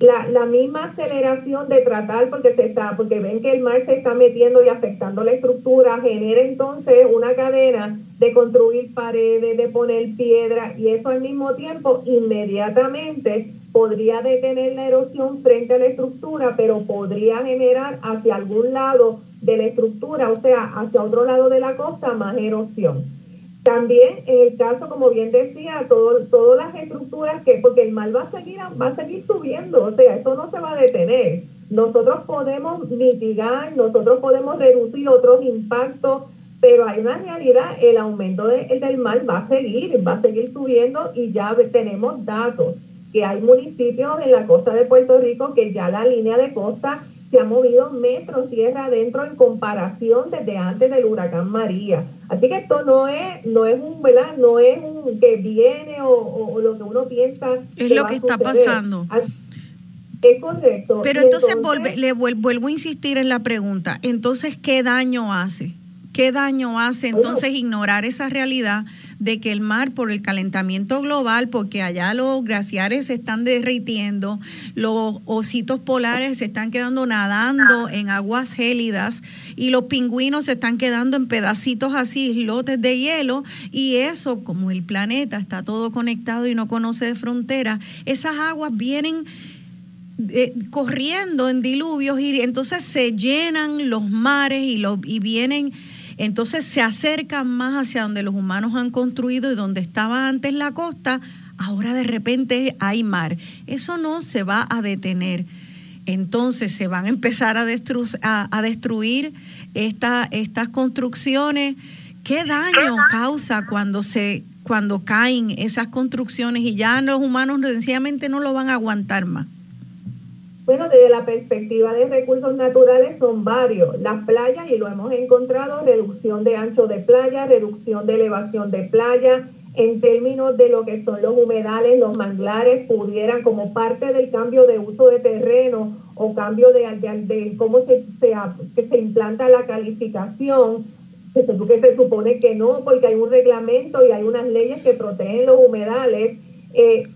La, la, misma aceleración de tratar, porque se está, porque ven que el mar se está metiendo y afectando la estructura, genera entonces una cadena de construir paredes, de poner piedra, y eso al mismo tiempo inmediatamente podría detener la erosión frente a la estructura, pero podría generar hacia algún lado de la estructura, o sea, hacia otro lado de la costa, más erosión. También en el caso, como bien decía, todo, todas las estructuras que, porque el mal va a seguir, va a seguir subiendo, o sea, esto no se va a detener. Nosotros podemos mitigar, nosotros podemos reducir otros impactos, pero hay una realidad, el aumento del mal va a seguir, va a seguir subiendo y ya tenemos datos que hay municipios en la costa de Puerto Rico que ya la línea de costa se ha movido metros tierra adentro en comparación desde antes del huracán María. Así que esto no es, no es un, ¿verdad? No es un que viene o, lo que uno piensa. Es lo que está pasando. Es correcto. Pero entonces, le vuelvo a insistir en la pregunta. Entonces, ¿qué daño hace? ¿Qué daño hace entonces ignorar esa realidad de que el mar por el calentamiento global, porque allá los glaciares se están derritiendo, los ositos polares se están quedando nadando en aguas gélidas y los pingüinos se están quedando en pedacitos así, islotes de hielo y eso, como el planeta está todo conectado y no conoce de frontera, esas aguas vienen... Eh, corriendo en diluvios y entonces se llenan los mares y, los, y vienen entonces se acercan más hacia donde los humanos han construido y donde estaba antes la costa, ahora de repente hay mar. Eso no se va a detener. Entonces se van a empezar a, destruir estas construcciones. ¿Qué daño causa cuando se cuando caen esas construcciones y ya los humanos sencillamente no lo van a aguantar más? Bueno, desde la perspectiva de recursos naturales son varios. Las playas, y lo hemos encontrado, reducción de ancho de playa, reducción de elevación de playa, en términos de lo que son los humedales, los manglares, pudieran como parte del cambio de uso de terreno o cambio de, de, cómo se, se, que se implanta la calificación, que se, que se supone que no, porque hay un reglamento y hay unas leyes que protegen los humedales. Eh,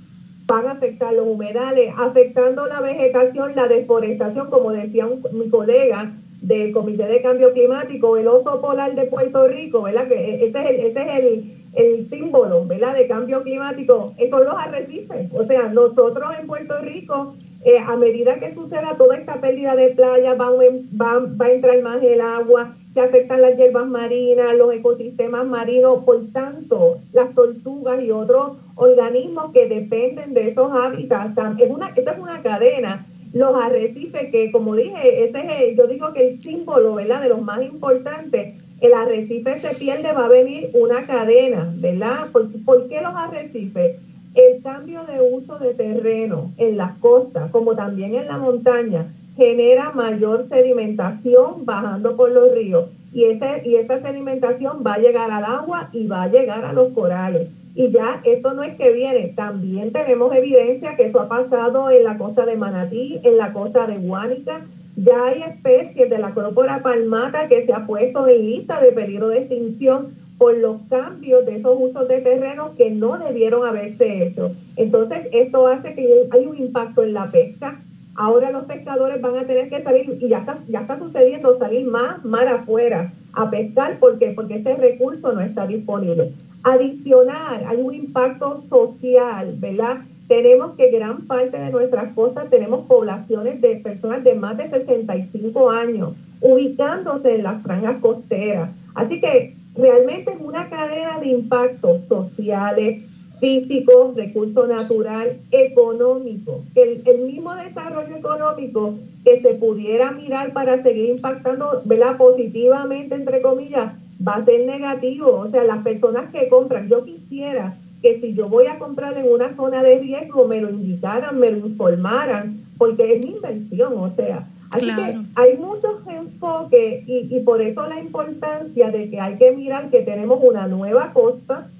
van a afectar los humedales, afectando la vegetación, la deforestación, como decía un, mi colega del Comité de Cambio Climático, el oso polar de Puerto Rico, ¿verdad? Que ese es el, ese es el símbolo, ¿verdad?, de cambio climático, son los arrecifes. O sea, nosotros en Puerto Rico, eh, a medida que suceda toda esta pérdida de playa, va, va, va a entrar más el agua, se afectan las hierbas marinas, los ecosistemas marinos, por tanto, las tortugas y otros organismos que dependen de esos hábitats. Es una, esta es una cadena. Los arrecifes, que como dije, ese es, yo digo que el símbolo, ¿verdad?, de los más importantes, el arrecife se pierde, va a venir una cadena, ¿verdad? ¿Por, ¿Por, qué los arrecifes? El cambio de uso de terreno en las costas, como también en la montaña, genera mayor sedimentación bajando por los ríos. Y, ese, y esa sedimentación va a llegar al agua y va a llegar a los corales. Y ya esto no es que viene, también tenemos evidencia que eso ha pasado en la costa de Manatí, en la costa de Guánica. Ya hay especies de la crópora palmata que se ha puesto en lista de peligro de extinción por los cambios de esos usos de terreno que no debieron haberse hecho. Entonces, esto hace que hay un impacto en la pesca. Ahora los pescadores van a tener que salir, y ya está, ya está sucediendo, salir más mar afuera a pescar. ¿Por qué? Porque ese recurso no está disponible. Adicional, hay un impacto social, ¿verdad? Tenemos que gran parte de nuestras costas tenemos poblaciones de personas de más de 65 años ubicándose en las franjas costeras. Así que realmente es una cadena de impactos sociales, físicos, recurso natural, económico. El, mismo desarrollo económico que se pudiera mirar para seguir impactando ¿verdad? positivamente, entre comillas, va a ser negativo. O sea, las personas que compran, yo quisiera que si yo voy a comprar en una zona de riesgo, me lo indicaran, me lo informaran, porque es mi inversión, o sea. Así que hay muchos enfoques y, y por eso la importancia de que hay que mirar que tenemos una nueva costa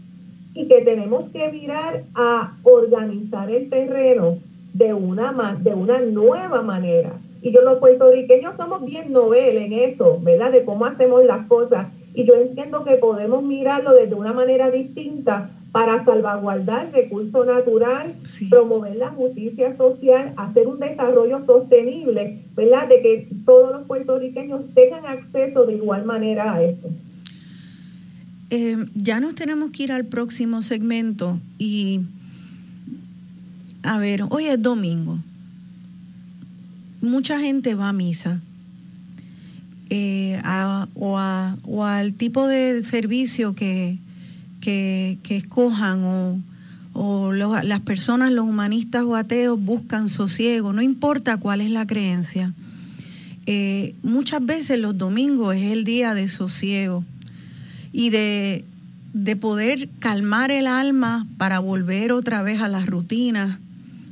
y que tenemos que mirar a organizar el terreno de una, de una nueva manera. Y yo los puertorriqueños somos bien novel en eso, ¿verdad? De cómo hacemos las cosas. Y yo entiendo que podemos mirarlo desde una manera distinta para salvaguardar el recurso natural, promover la justicia social, hacer un desarrollo sostenible, ¿verdad? De que todos los puertorriqueños tengan acceso de igual manera a esto. Eh, ya nos tenemos que ir al próximo segmento y, a ver, hoy es domingo. Mucha gente va a misa eh, o, al tipo de servicio que, que, escojan o, o las personas, los humanistas o ateos buscan sosiego, no importa cuál es la creencia. Eh, muchas veces los domingos es el día de sosiego y de, de poder calmar el alma para volver otra vez a las rutinas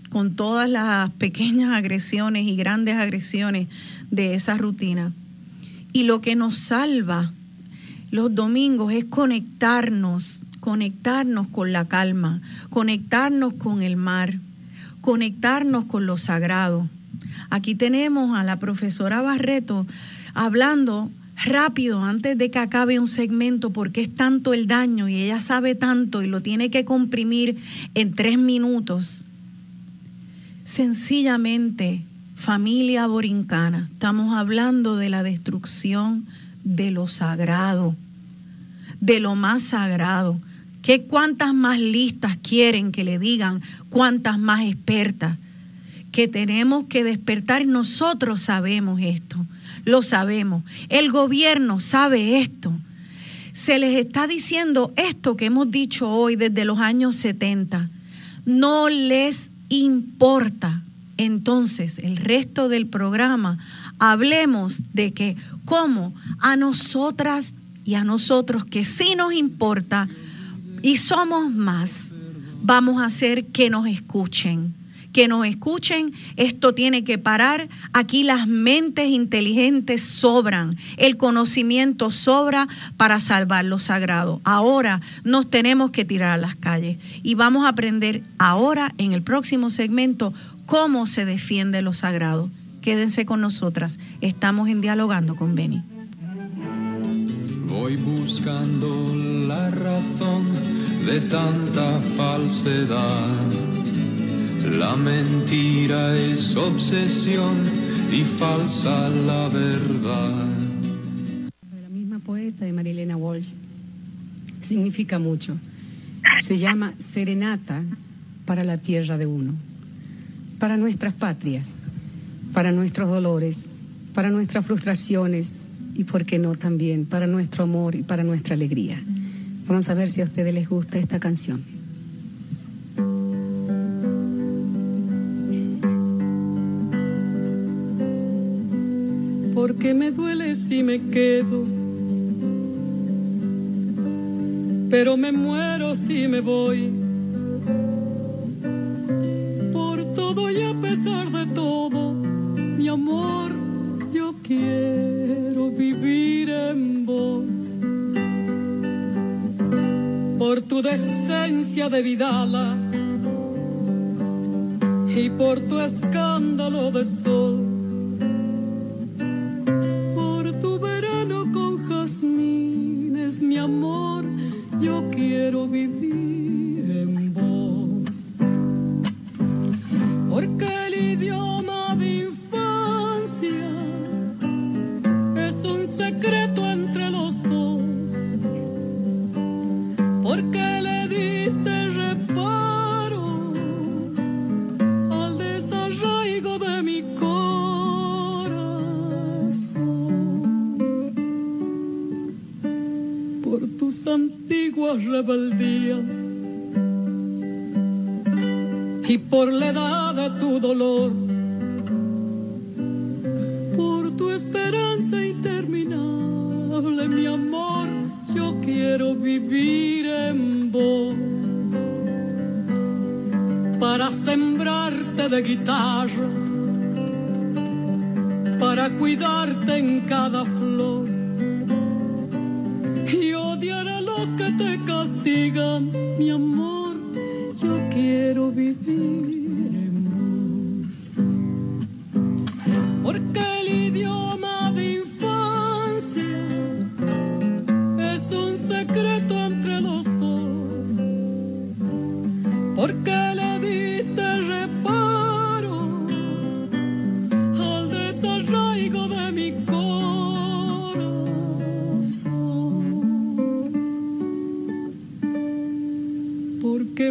con todas las pequeñas agresiones y grandes agresiones de esa rutina. Y lo que nos salva los domingos es conectarnos, conectarnos con la calma, conectarnos con el mar, conectarnos con lo sagrado. Aquí tenemos a la profesora Barreto hablando rápido antes de que acabe un segmento porque es tanto el daño y ella sabe tanto y lo tiene que comprimir en tres minutos. Sencillamente, familia borincana, estamos hablando de la destrucción de lo sagrado, de lo más sagrado. ¿Qué cuántas más listas quieren que le digan? ¿Cuántas más expertas? Que tenemos que despertar. Nosotros sabemos esto lo sabemos. El gobierno sabe esto. Se les está diciendo esto que hemos dicho hoy desde los años 70. No les importa. Entonces, el resto del programa, hablemos de que como a nosotras y a nosotros que sí nos importa y somos más, vamos a hacer que nos escuchen que nos escuchen, esto tiene que parar. Aquí las mentes inteligentes sobran, el conocimiento sobra para salvar lo sagrado. Ahora nos tenemos que tirar a las calles y vamos a aprender ahora en el próximo segmento cómo se defiende lo sagrado. Quédense con nosotras, estamos en dialogando con Beni. Voy buscando la razón de tanta falsedad la mentira es obsesión y falsa la verdad. La misma poeta de Marilena Walsh significa mucho. Se llama Serenata para la tierra de uno, para nuestras patrias, para nuestros dolores, para nuestras frustraciones y, por qué no, también para nuestro amor y para nuestra alegría. Vamos a ver si a ustedes les gusta esta canción. Porque me duele si me quedo, pero me muero si me voy. Pesar de todo, mi amor, yo quiero vivir en vos. Por tu decencia de vidala y por tu escándalo de sol. Por tu verano con jazmines, mi amor, yo quiero vivir en vos. Porque antiguas rebeldías y por la edad de tu dolor, por tu esperanza interminable, mi amor, yo quiero vivir en vos. Para sembrarte de guitarra, para cuidarte en cada flor. Y odiar que te castigan, mi amor, yo quiero vivir en vos. Porque el idioma de infancia es un secreto entre los dos. Porque le diste reparo al desarraigo de mi corazón.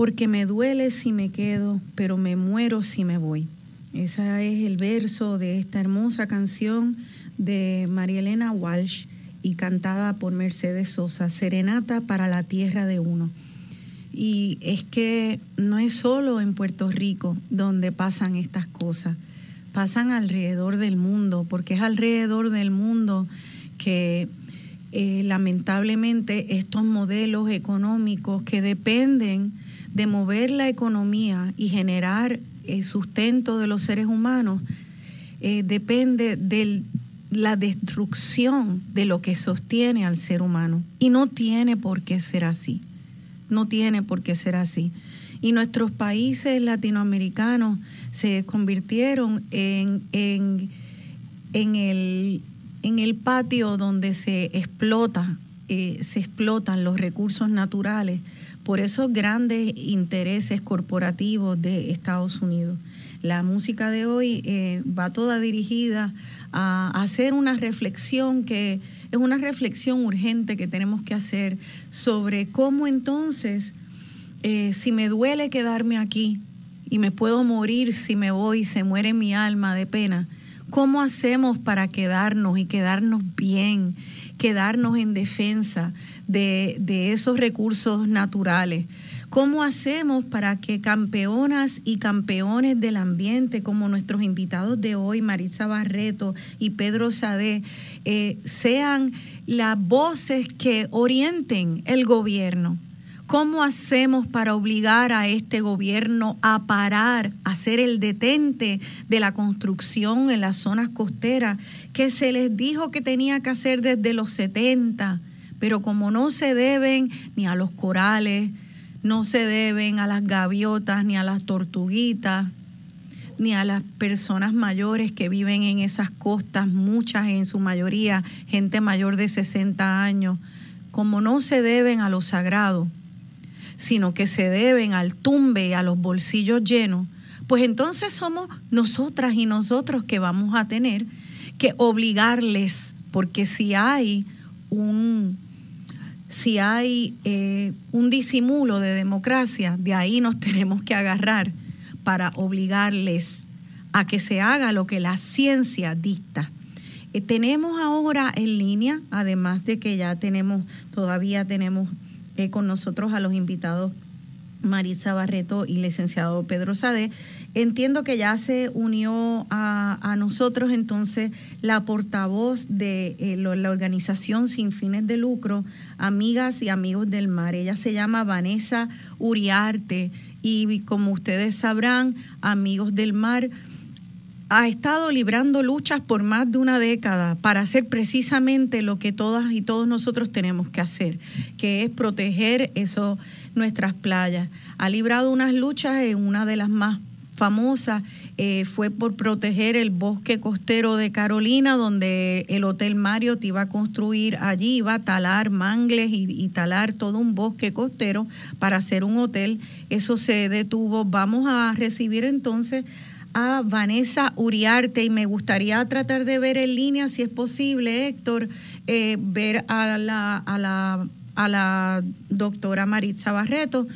Porque me duele si me quedo, pero me muero si me voy. Ese es el verso de esta hermosa canción de María Elena Walsh y cantada por Mercedes Sosa, Serenata para la Tierra de Uno. Y es que no es solo en Puerto Rico donde pasan estas cosas, pasan alrededor del mundo, porque es alrededor del mundo que eh, lamentablemente estos modelos económicos que dependen de mover la economía y generar el sustento de los seres humanos, eh, depende de la destrucción de lo que sostiene al ser humano. Y no tiene por qué ser así. No tiene por qué ser así. Y nuestros países latinoamericanos se convirtieron en, en, en el, en el patio donde se explota, eh, se explotan los recursos naturales por esos grandes intereses corporativos de Estados Unidos. La música de hoy eh, va toda dirigida a hacer una reflexión que es una reflexión urgente que tenemos que hacer sobre cómo entonces, eh, si me duele quedarme aquí y me puedo morir si me voy, se muere mi alma de pena, ¿cómo hacemos para quedarnos y quedarnos bien, quedarnos en defensa de, esos recursos naturales? ¿Cómo hacemos para que campeonas y campeones del ambiente, como nuestros invitados de hoy, Marisa Barreto y Pedro Sade, eh, sean las voces que orienten el gobierno? ¿Cómo hacemos para obligar a este gobierno a parar, a ser el detente de la construcción en las zonas costeras que se les dijo que tenía que hacer desde los 70? pero como no se deben ni a los corales, no se deben a las gaviotas, ni a las tortuguitas, ni a las personas mayores que viven en esas costas, muchas en su mayoría, gente mayor de 60 años, como no se deben a lo sagrado, sino que se deben al tumbe, a los bolsillos llenos, pues entonces somos nosotras y nosotros que vamos a tener que obligarles, porque si hay un, si hay eh, un disimulo de democracia, de ahí nos <laughs> tenemos que agarrar para obligarles a que se haga lo que la ciencia dicta. Eh, tenemos ahora en línea, además de que ya tenemos, todavía tenemos eh, con nosotros a los invitados Marisa Barreto y licenciado Pedro Sade. Entiendo que ya se unió a, nosotros entonces la portavoz de eh, la organización sin fines de lucro, Amigas y Amigos del Mar. Ella se llama Vanessa Uriarte y como ustedes sabrán, Amigos del Mar ha estado librando luchas por más de una década para hacer precisamente lo que todas y todos nosotros tenemos que hacer, que es proteger eso, nuestras playas. Ha librado unas luchas en una de las más famosas eh, fue por proteger el bosque costero de Carolina, donde el Hotel Marriott iba a construir allí, iba a talar mangles y, talar todo un bosque costero para hacer un hotel. Eso se detuvo. Vamos a recibir entonces a Vanessa Uriarte y me gustaría tratar de ver en línea, si es posible, Héctor, eh, ver a la, a, la, a la doctora Maritza Barreto.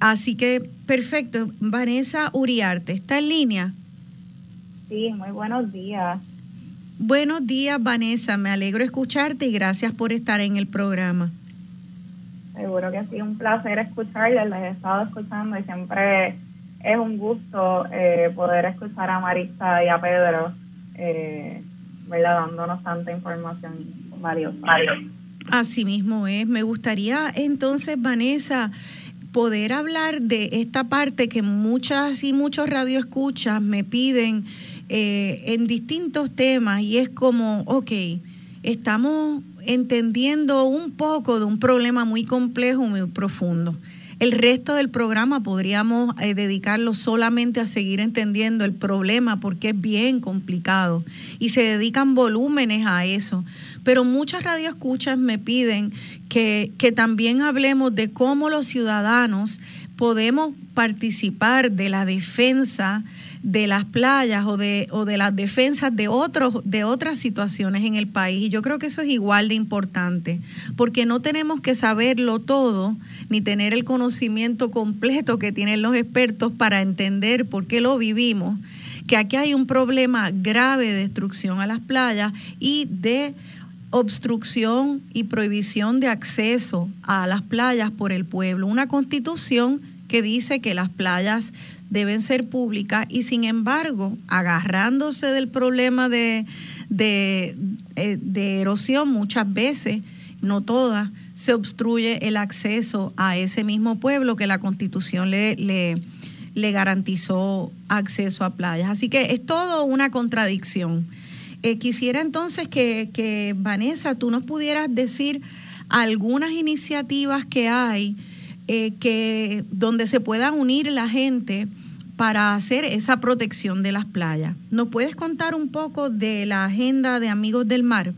Así que, perfecto. Vanessa Uriarte, ¿está en línea? Sí, muy buenos días. Buenos días, Vanessa. Me alegro escucharte y gracias por estar en el programa. Seguro que sí, un placer escucharles. Les he estado escuchando y siempre es un gusto eh, poder escuchar a Marisa y a Pedro, eh, ¿verdad? Dándonos tanta información valiosa. Así mismo es. Me gustaría entonces, Vanessa, poder hablar de esta parte que muchas y muchos radioescuchas me piden eh, en distintos temas y es como, ok, estamos entendiendo un poco de un problema muy complejo, muy profundo. El resto del programa podríamos eh, dedicarlo solamente a seguir entendiendo el problema porque es bien complicado y se dedican volúmenes a eso. Pero muchas radioescuchas me piden que, que también hablemos de cómo los ciudadanos podemos participar de la defensa de las playas o de, o de las defensas de, otros, de otras situaciones en el país. Y yo creo que eso es igual de importante, porque no tenemos que saberlo todo, ni tener el conocimiento completo que tienen los expertos para entender por qué lo vivimos, que aquí hay un problema grave de destrucción a las playas y de obstrucción y prohibición de acceso a las playas por el pueblo. Una constitución que dice que las playas deben ser públicas y sin embargo, agarrándose del problema de, de, eh, erosión muchas veces, no todas, se obstruye el acceso a ese mismo pueblo que la constitución le, le, le garantizó acceso a playas. Así que es todo una contradicción. Eh, quisiera entonces que, que, Vanessa, tú nos pudieras decir algunas iniciativas que hay eh, que donde se pueda unir la gente para hacer esa protección de las playas. ¿Nos puedes contar un poco de la agenda de Amigos del Mar?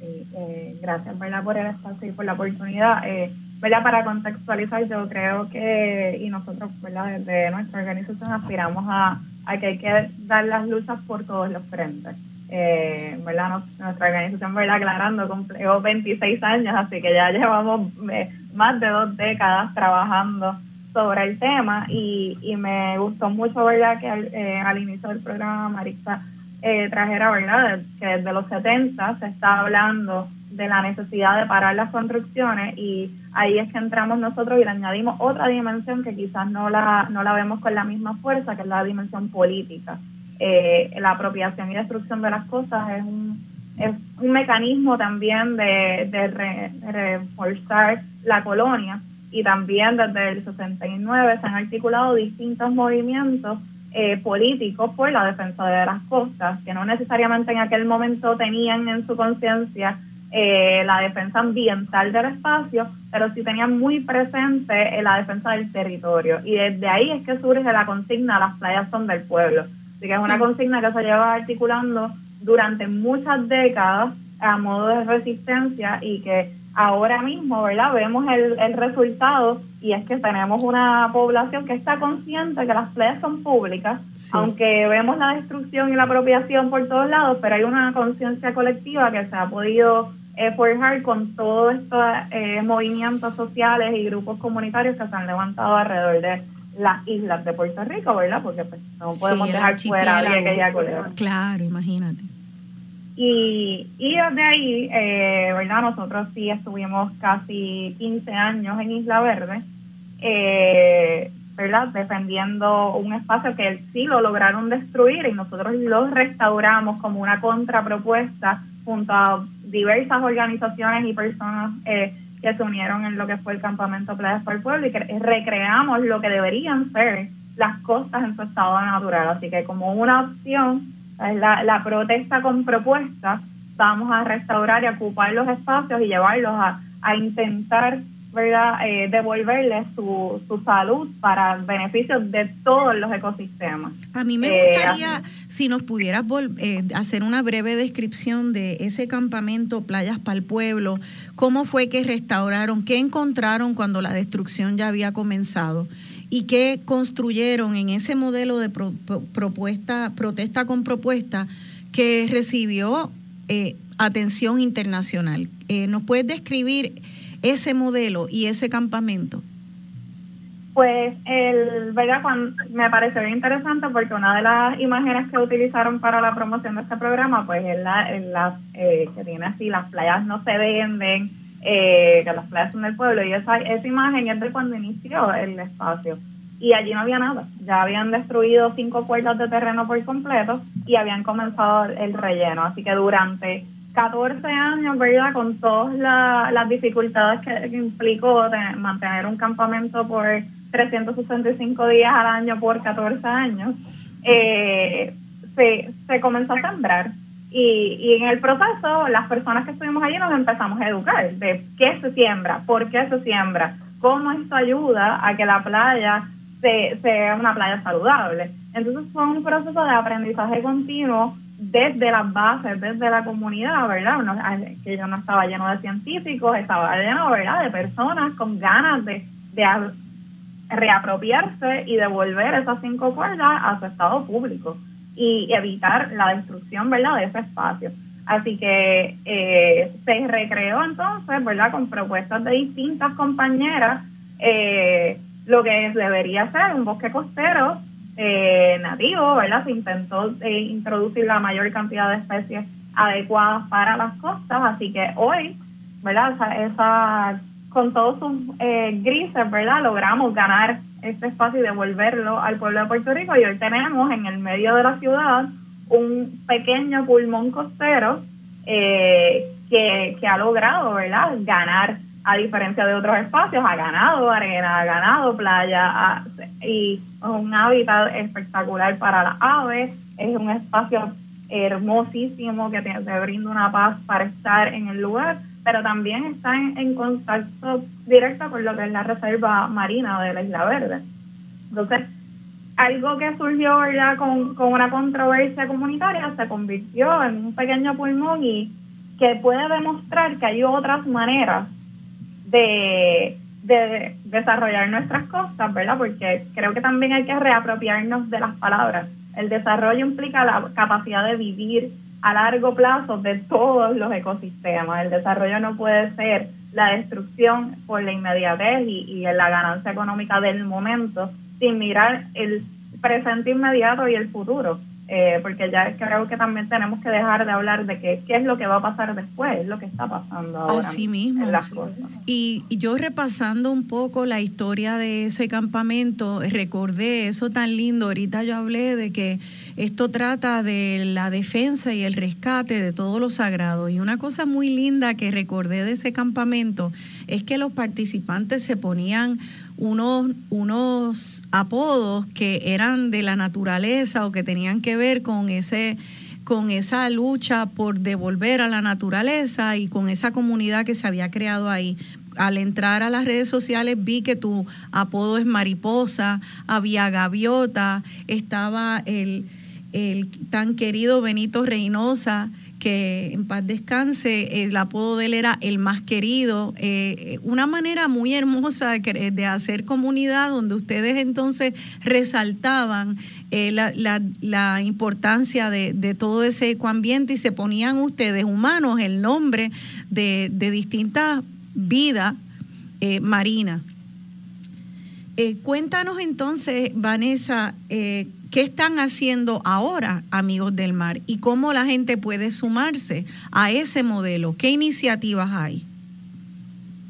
Sí, eh, gracias ¿verdad? por el espacio y por la oportunidad. Eh, ¿verdad? Para contextualizar, yo creo que, y nosotros ¿verdad? desde nuestra organización aspiramos a, a que hay que dar las luchas por todos los frentes eh, ¿verdad? nuestra organización, ¿verdad? Aclarando, cumplió 26 años, así que ya <laughs> llevamos eh, más de dos décadas trabajando sobre el tema y, y me gustó mucho, ¿verdad? Que al, eh, al inicio del programa Marisa eh, trajera, ¿verdad? Que desde los 70 se está hablando de la necesidad de parar las construcciones y ahí es que entramos nosotros y le añadimos otra dimensión que quizás no la, no la vemos con la misma fuerza, que es la dimensión política eh, la apropiación y destrucción de las cosas es un, es un mecanismo también de, de reforzar la colonia y también desde el 69 se han articulado distintos movimientos eh, políticos por la defensa de las costas, que no necesariamente en aquel momento tenían en su conciencia eh, la defensa ambiental del espacio, pero sí tenían muy presente la defensa del territorio. Y desde ahí es que surge la consigna Las playas son del pueblo. Así que es una consigna que se lleva articulando durante muchas décadas a modo de resistencia y que ahora mismo, ¿verdad? Vemos el, el resultado y es que tenemos una población que está consciente que las playas son públicas, aunque vemos la destrucción y la apropiación por todos lados, pero hay una conciencia colectiva que se ha podido eh, forjar con todos estos eh, movimientos sociales y grupos comunitarios que se han levantado alrededor de las islas de Puerto Rico, ¿verdad? Porque pues, no podemos dejar fuera de aquella colega. Claro, imagínate. Y, y desde ahí, eh, ¿verdad? Nosotros sí estuvimos casi 15 años en Isla Verde, eh, ¿verdad? Defendiendo un espacio que sí lo lograron destruir y nosotros lo restauramos como una contrapropuesta junto a diversas organizaciones y personas eh, que se unieron en lo que fue el campamento Playas para el Pueblo y que recreamos lo que deberían ser las costas en su estado natural. Así que como una opción la, la protesta con propuestas, vamos a restaurar y ocupar los espacios y llevarlos a, a intentar ¿verdad? Eh, devolverles su, su salud para beneficio de todos los ecosistemas. A mí me eh, gustaría, si nos pudieras eh, hacer una breve descripción de ese campamento Playas para el Pueblo, cómo fue que restauraron, qué encontraron cuando la destrucción ya había comenzado y que construyeron en ese modelo de propuesta, protesta con propuesta que recibió eh, atención internacional. Eh, ¿Nos puedes describir ese modelo y ese campamento? Pues el, ¿verdad? me pareció bien interesante porque una de las imágenes que utilizaron para la promoción de este programa, pues es la, eh, que tiene así, las playas no se venden, eh, que las playas son del pueblo, y esa, esa imagen es de cuando inició el espacio. Y allí no había nada, ya habían destruido cinco puertas de terreno por completo y habían comenzado el relleno. Así que durante 14 años, ¿verdad? Con todas las dificultades que, implicó mantener un campamento por 365 días al año por 14 años, eh, se, se comenzó a sembrar y, y, en el proceso, las personas que estuvimos allí nos empezamos a educar de qué se siembra, por qué se siembra, cómo esto ayuda a que la playa sea una playa saludable. Entonces fue un proceso de aprendizaje continuo desde las bases, desde la comunidad, ¿verdad? que yo no estaba lleno de científicos, estaba lleno, ¿verdad?, de personas con ganas de, de reapropiarse y devolver esas cinco cuerdas a su estado público y evitar la destrucción, ¿verdad?, de ese espacio. Así que eh, se recreó entonces, ¿verdad?, con propuestas de distintas compañeras, eh, lo que debería ser un bosque costero eh, nativo, ¿verdad? Se intentó introducir la mayor cantidad de especies adecuadas para las costas, así que hoy, ¿verdad? esa con todos sus grises, ¿verdad? Logramos ganar este espacio y devolverlo al pueblo de Puerto Rico. Y hoy tenemos en el medio de la ciudad un pequeño pulmón costero eh, que, ha logrado, ¿verdad?, ganar a diferencia de otros espacios, ha ganado arena, ha ganado playa y es un hábitat espectacular para las aves, es un espacio hermosísimo que te, brinda una paz para estar en el lugar, pero también está en, contacto directo con lo que es la reserva marina de la Isla Verde. Entonces, algo que surgió ya con, con una controversia comunitaria se convirtió en un pequeño pulmón y que puede demostrar que hay otras maneras de, de desarrollar nuestras costas, ¿verdad? Porque creo que también hay que reapropiarnos de las palabras. El desarrollo implica la capacidad de vivir a largo plazo de todos los ecosistemas. El desarrollo no puede ser la destrucción por la inmediatez y, y la ganancia económica del momento sin mirar el presente inmediato y el futuro. Eh, porque ya creo que también tenemos que dejar de hablar de que, qué es lo que va a pasar después, es lo que está pasando ahora Así mismo. las cosas. Y, yo repasando un poco la historia de ese campamento, recordé eso tan lindo, ahorita yo hablé de que esto trata de la defensa y el rescate de todo lo sagrado. Y una cosa muy linda que recordé de ese campamento es que los participantes se ponían unos, unos apodos que eran de la naturaleza o que tenían que ver con ese con esa lucha por devolver a la naturaleza y con esa comunidad que se había creado ahí. Al entrar a las redes sociales vi que tu apodo es mariposa, había gaviota, estaba el, el tan querido Benito Reynosa, que en paz descanse, el apodo de él era el más querido, eh, una manera muy hermosa de, de, hacer comunidad donde ustedes entonces resaltaban eh, la, la, la, importancia de, de, todo ese ecoambiente y se ponían ustedes humanos el nombre de, de distintas vidas eh, marinas. Cuéntanos entonces, Vanessa, ¿qué están haciendo ahora, amigos del mar? ¿Y cómo la gente puede sumarse a ese modelo? ¿Qué iniciativas hay?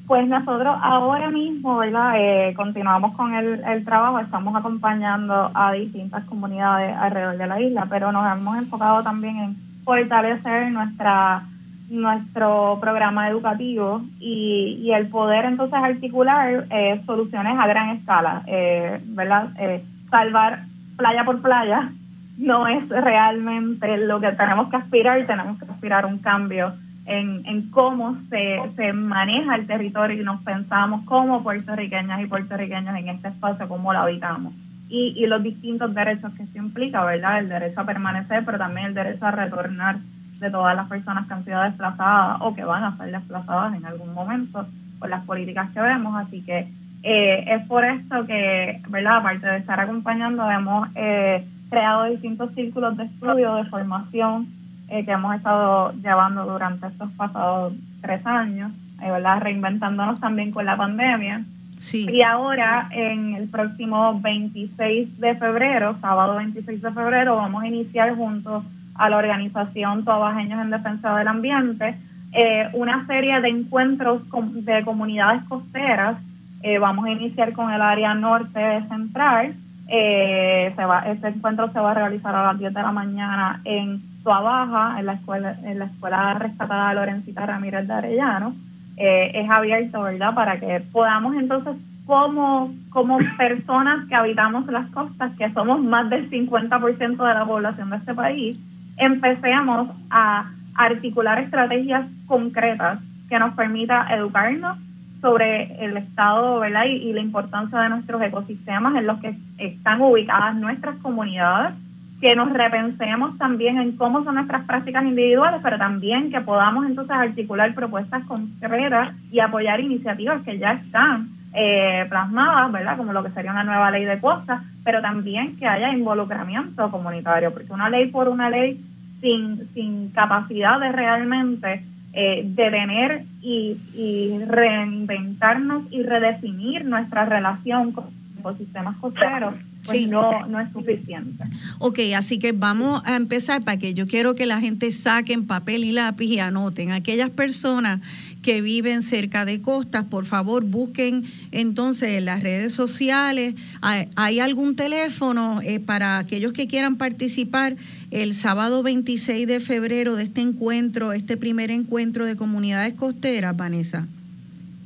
Pues nosotros ahora mismo, ¿verdad? Eh, continuamos con el, el, trabajo, estamos acompañando a distintas comunidades alrededor de la isla, pero nos hemos enfocado también en fortalecer nuestra nuestro programa educativo y, y el poder entonces articular eh, soluciones a gran escala, eh, ¿verdad? Eh, salvar playa por playa no es realmente lo que tenemos que aspirar, tenemos que aspirar un cambio en, en cómo se, se maneja el territorio y nos pensamos como puertorriqueñas y puertorriqueños en este espacio, cómo lo habitamos. Y, y los distintos derechos que se implica, ¿verdad? El derecho a permanecer, pero también el derecho a retornar de todas las personas que han sido desplazadas o que van a ser desplazadas en algún momento por las políticas que vemos. Así que eh, es por esto que, ¿verdad? Aparte de estar acompañando, hemos eh, creado distintos círculos de estudio, de formación eh, que hemos estado llevando durante estos pasados tres años, eh, ¿verdad? Reinventándonos también con la pandemia. Sí. Y ahora, en el próximo 26 de febrero, sábado 26 de febrero, vamos a iniciar juntos a la organización Tobajeños en Defensa del Ambiente, eh, una serie de encuentros de comunidades costeras. Eh, vamos a iniciar con el área norte central. Eh, se va, este encuentro se va a realizar a las 10 de la mañana en Baja, en la escuela, en la escuela rescatada Lorencita Ramírez de Arellano. es abierto, ¿verdad? Para que podamos entonces como, como personas que habitamos las costas, que somos más del 50% de la población de este país, empecemos a articular estrategias concretas que nos permita educarnos sobre el estado ¿verdad? Y, la importancia de nuestros ecosistemas en los que están ubicadas nuestras comunidades, que nos repensemos también en cómo son nuestras prácticas individuales, pero también que podamos entonces articular propuestas concretas y apoyar iniciativas que ya están eh, plasmadas, ¿verdad? Como lo que sería una nueva ley de costas, pero también que haya involucramiento comunitario, porque una ley por una ley sin, sin capacidad de realmente eh, detener y, y reinventarnos y redefinir nuestra relación con ecosistemas costeros, pues sí. no, no es suficiente. Ok, así que vamos a empezar para que yo quiero que la gente saquen papel y lápiz y anoten. Aquellas personas que viven cerca de costas, por favor busquen entonces en las redes sociales. ¿Hay, hay algún teléfono eh, para aquellos que quieran participar el sábado 26 de febrero de este encuentro, este primer encuentro de comunidades costeras, Vanessa?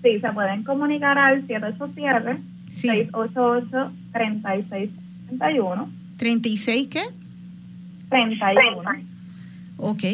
Sí, se pueden comunicar al 787 sí. 688 3631. ¿36 qué? 31. Ok.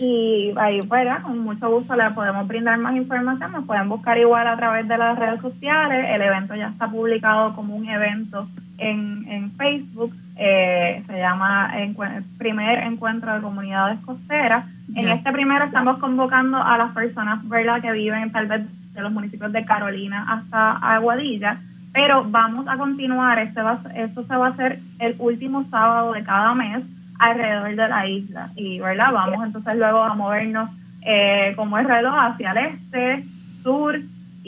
Y ahí fuera, con mucho gusto le podemos brindar más información. Nos pueden buscar igual a través de las redes sociales. El evento ya está publicado como un evento en, en Facebook. Eh, se llama Encu Primer Encuentro de Comunidades Costeras. En yeah. este primero estamos convocando a las personas ¿verdad? que viven tal vez de los municipios de Carolina hasta Aguadilla. Pero vamos a continuar. Este va, esto se va a hacer el último sábado de cada mes alrededor de la isla y verdad vamos entonces luego a movernos eh, como el reloj hacia el este sur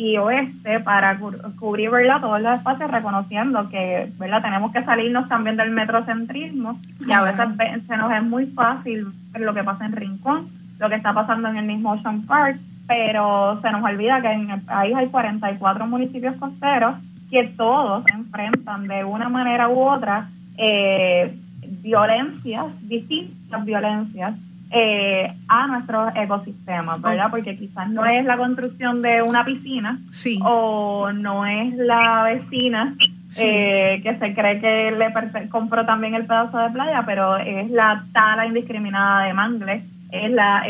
y oeste para cu cubrir verdad todos los espacios reconociendo que verdad tenemos que salirnos también del metrocentrismo y a veces se nos es muy fácil lo que pasa en Rincón lo que está pasando en el mismo Ocean Park pero se nos olvida que en el país hay 44 municipios costeros que todos enfrentan de una manera u otra eh, violencias, distintas violencias eh, a nuestros ecosistemas, ¿verdad? Oh. Porque quizás no es la construcción de una piscina sí. o no es la vecina eh, que se cree que le compró también el pedazo de playa, pero es la tala indiscriminada de mangles, es la,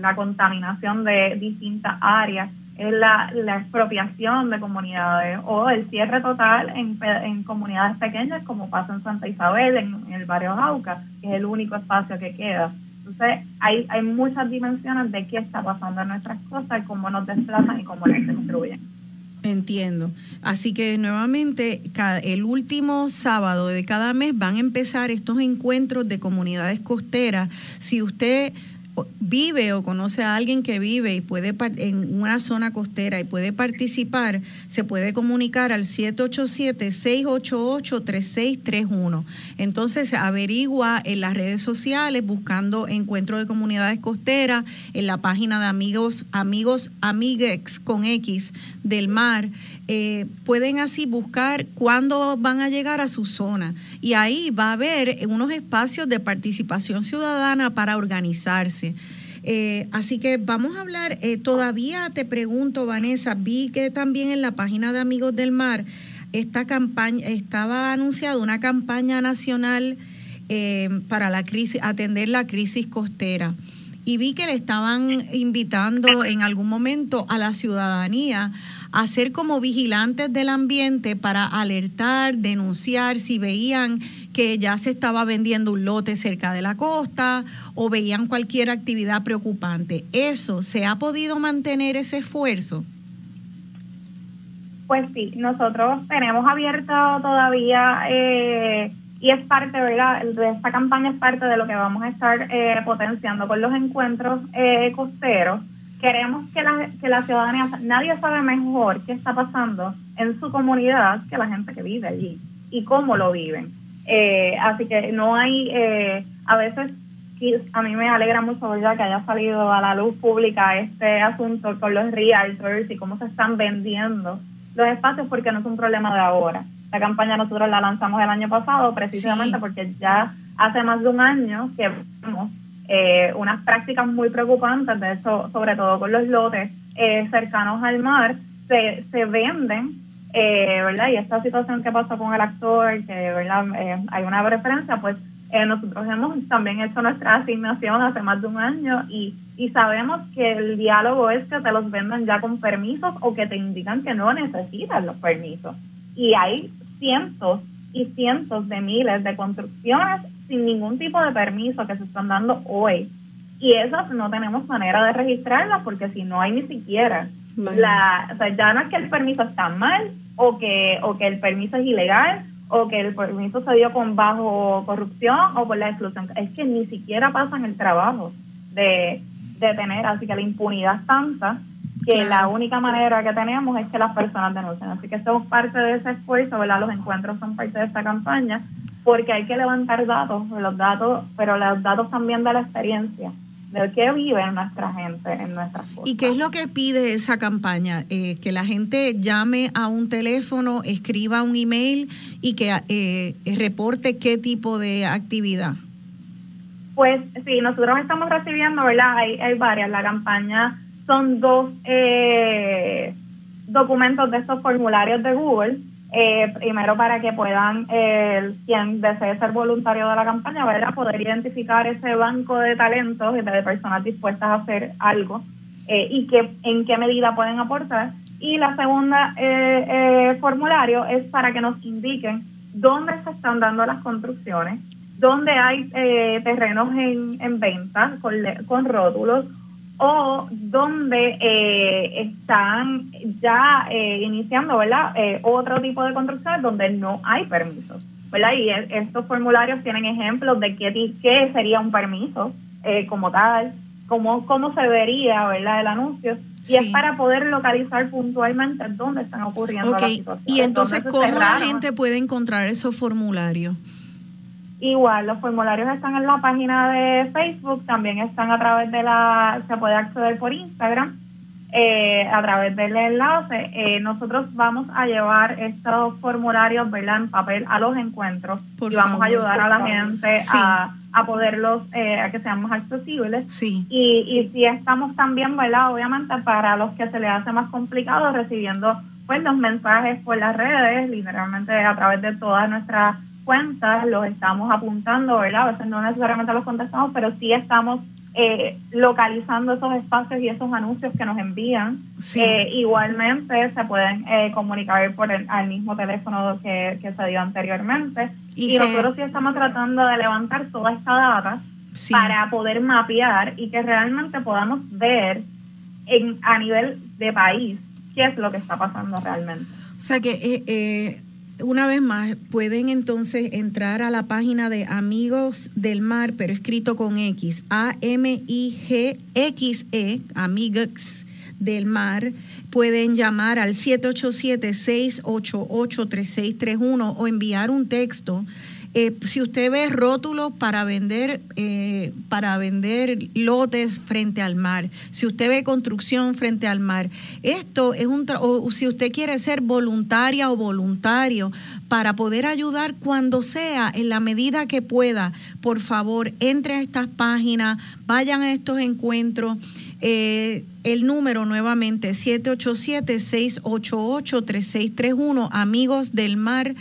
la contaminación de distintas áreas, es la, expropiación de comunidades o el cierre total en, en comunidades pequeñas como pasa en Santa Isabel, en, el barrio Jauca, que es el único espacio que queda. Entonces, hay, hay muchas dimensiones de qué está pasando en nuestras cosas, cómo nos desplazan y cómo las destruyen. Entiendo. Así que nuevamente, el último sábado de cada mes van a empezar estos encuentros de comunidades costeras. Si usted vive o conoce a alguien que vive y puede en una zona costera y puede participar, se puede comunicar al 787-688-3631. Entonces averigua en las redes sociales buscando Encuentro de Comunidades Costeras, en la página de amigos, amigos, amiguex con X del mar. Eh, pueden así buscar cuándo van a llegar a su zona y ahí va a haber unos espacios de participación ciudadana para organizarse. Eh, así que vamos a hablar, eh, todavía te pregunto, Vanessa, vi que también en la página de Amigos del Mar esta campaña, estaba anunciada una campaña nacional para la crisis, atender la crisis costera. Y vi que le estaban invitando en algún momento a la ciudadanía hacer como vigilantes del ambiente para alertar, denunciar si veían que ya se estaba vendiendo un lote cerca de la costa o veían cualquier actividad preocupante. ¿Eso se ha podido mantener ese esfuerzo? Pues sí, nosotros tenemos abierto todavía eh, y es parte ¿verdad? de esta campaña, es parte de lo que vamos a estar eh, potenciando con los encuentros eh, costeros queremos que la, que la ciudadanía, nadie sabe mejor qué está pasando en su comunidad que la gente que vive allí y cómo lo viven. Eh, así que no hay, eh, a veces a mí me alegra mucho ya que haya salido a la luz pública este asunto con los realtors y cómo se están vendiendo los espacios porque no es un problema de ahora. La campaña nosotros la lanzamos el año pasado precisamente porque ya hace más de un año que vemos eh, unas prácticas muy preocupantes, de eso, sobre todo con los lotes eh, cercanos al mar, se, se venden, eh, ¿verdad? Y esta situación que pasó con el actor, que ¿verdad? hay una referencia, pues nosotros hemos también hecho nuestra asignación hace más de un año y, y sabemos que el diálogo es que te los venden ya con permisos o que te indican que no necesitas los permisos. Y hay cientos y cientos de miles de construcciones sin ningún tipo de permiso que se están dando hoy. Y esas no tenemos manera de registrarlas porque si no hay ni siquiera la, o sea, ya no es que el permiso está mal o que, o que el permiso es ilegal o que el permiso se dio con bajo corrupción o por la exclusión, es que ni siquiera pasan el trabajo de, de tener, así que la impunidad es tanta que la única manera que tenemos es que las personas denuncien. Así que somos parte de ese esfuerzo, ¿verdad? Los encuentros son parte de esta campaña porque hay que levantar datos, los datos, pero los datos también de la experiencia de qué vive nuestra gente en nuestras cosas. ¿Y qué es lo que pide esa campaña? Eh, que la gente llame a un teléfono, escriba un email y que eh, reporte qué tipo de actividad. Pues sí, nosotros estamos recibiendo, ¿verdad? Hay, hay varias. La campaña son dos eh, documentos de estos formularios de Google eh, primero para que puedan, eh, quien desee ser voluntario de la campaña, ¿verdad? poder identificar ese banco de talentos y de personas dispuestas a hacer algo eh, y que, en qué medida pueden aportar. Y la segunda formulario es para que nos indiquen dónde se están dando las construcciones, dónde hay terrenos en, en venta con, con rótulos o donde eh, están ya eh, iniciando ¿verdad? Eh, otro tipo de construcciones donde no hay permisos. ¿verdad? Y estos formularios tienen ejemplos de qué, qué sería un permiso como tal, cómo, cómo se vería ¿verdad? el anuncio. Y es para poder localizar puntualmente dónde están ocurriendo las situaciones. Y entonces, ¿cómo la gente puede encontrar esos formularios? Igual, los formularios están en la página de Facebook, también están a través de la, se puede acceder por Instagram, eh, a través del enlace. Eh, nosotros vamos a llevar estos formularios, ¿verdad?, en papel a los encuentros y vamos a ayudar a la gente a, a, poderlos, eh, a que sean más accesibles. Sí. Y, y si estamos también, ¿verdad?, obviamente para los que se les hace más complicado, recibiendo pues los mensajes por las redes, literalmente a través de todas nuestras cuentas, los estamos apuntando, ¿verdad? A veces no necesariamente los contestamos, pero sí estamos eh, localizando esos espacios y esos anuncios que nos envían. Eh, igualmente se pueden eh, comunicar por el al mismo teléfono que, se dio anteriormente. Y, nosotros sí estamos tratando de levantar toda esta data para poder mapear y que realmente podamos ver en, a nivel de país qué es lo que está pasando realmente. O sea que una vez más, pueden entonces entrar a la página de Amigos del Mar, pero escrito con X, A-M-I-G-X-E, Amigos del Mar. Pueden llamar al 787-688-3631 o enviar un texto eh, si usted ve rótulos para vender, eh, para vender lotes frente al mar, si usted ve construcción frente al mar, esto es un, o si usted quiere ser voluntaria o voluntario para poder ayudar cuando sea, en la medida que pueda, por favor, entre a estas páginas, vayan a estos encuentros. Eh, el número nuevamente 787-688-3631, Amigos del Mar.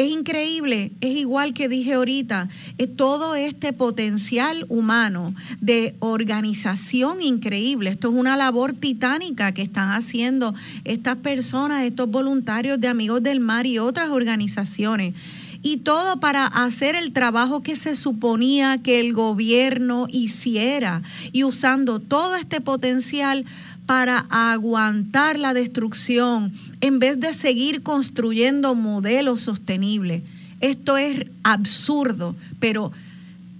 Es increíble, es igual que dije ahorita, es todo este potencial humano de organización increíble. Esto es una labor titánica que están haciendo estas personas, estos voluntarios de Amigos del Mar y otras organizaciones y todo para hacer el trabajo que se suponía que el gobierno hiciera y usando todo este potencial para aguantar la destrucción en vez de seguir construyendo modelos sostenibles. Esto es absurdo, pero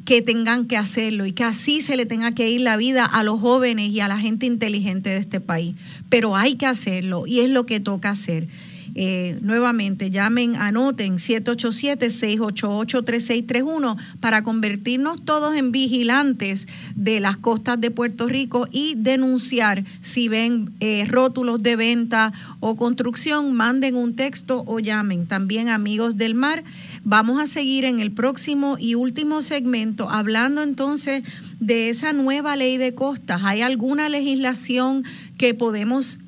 que tengan que hacerlo y que así se le tenga que ir la vida a los jóvenes y a la gente inteligente de este país. Pero hay que hacerlo y es lo que toca hacer. Eh, nuevamente, llamen, anoten 787-688-3631 para convertirnos todos en vigilantes de las costas de Puerto Rico y denunciar si ven eh, rótulos de venta o construcción, manden un texto o llamen. También amigos del mar, vamos a seguir en el próximo y último segmento hablando entonces de esa nueva ley de costas. ¿Hay alguna legislación que podemos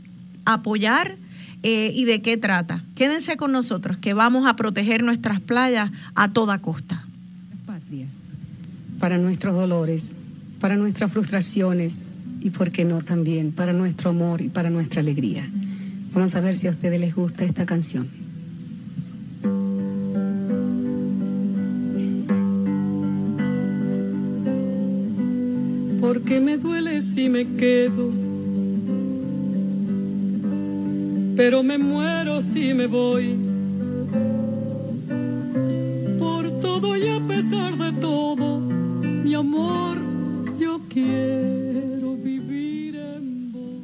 apoyar? Eh, y de qué trata. Quédense con nosotros, que vamos a proteger nuestras playas a toda costa. Patrias, para nuestros dolores, para nuestras frustraciones y, por qué no, también para nuestro amor y para nuestra alegría. Vamos a ver si a ustedes les gusta esta canción. Porque me duele si me quedo pero me muero si me voy. Por todo y a pesar de todo, mi amor, yo quiero vivir en vos.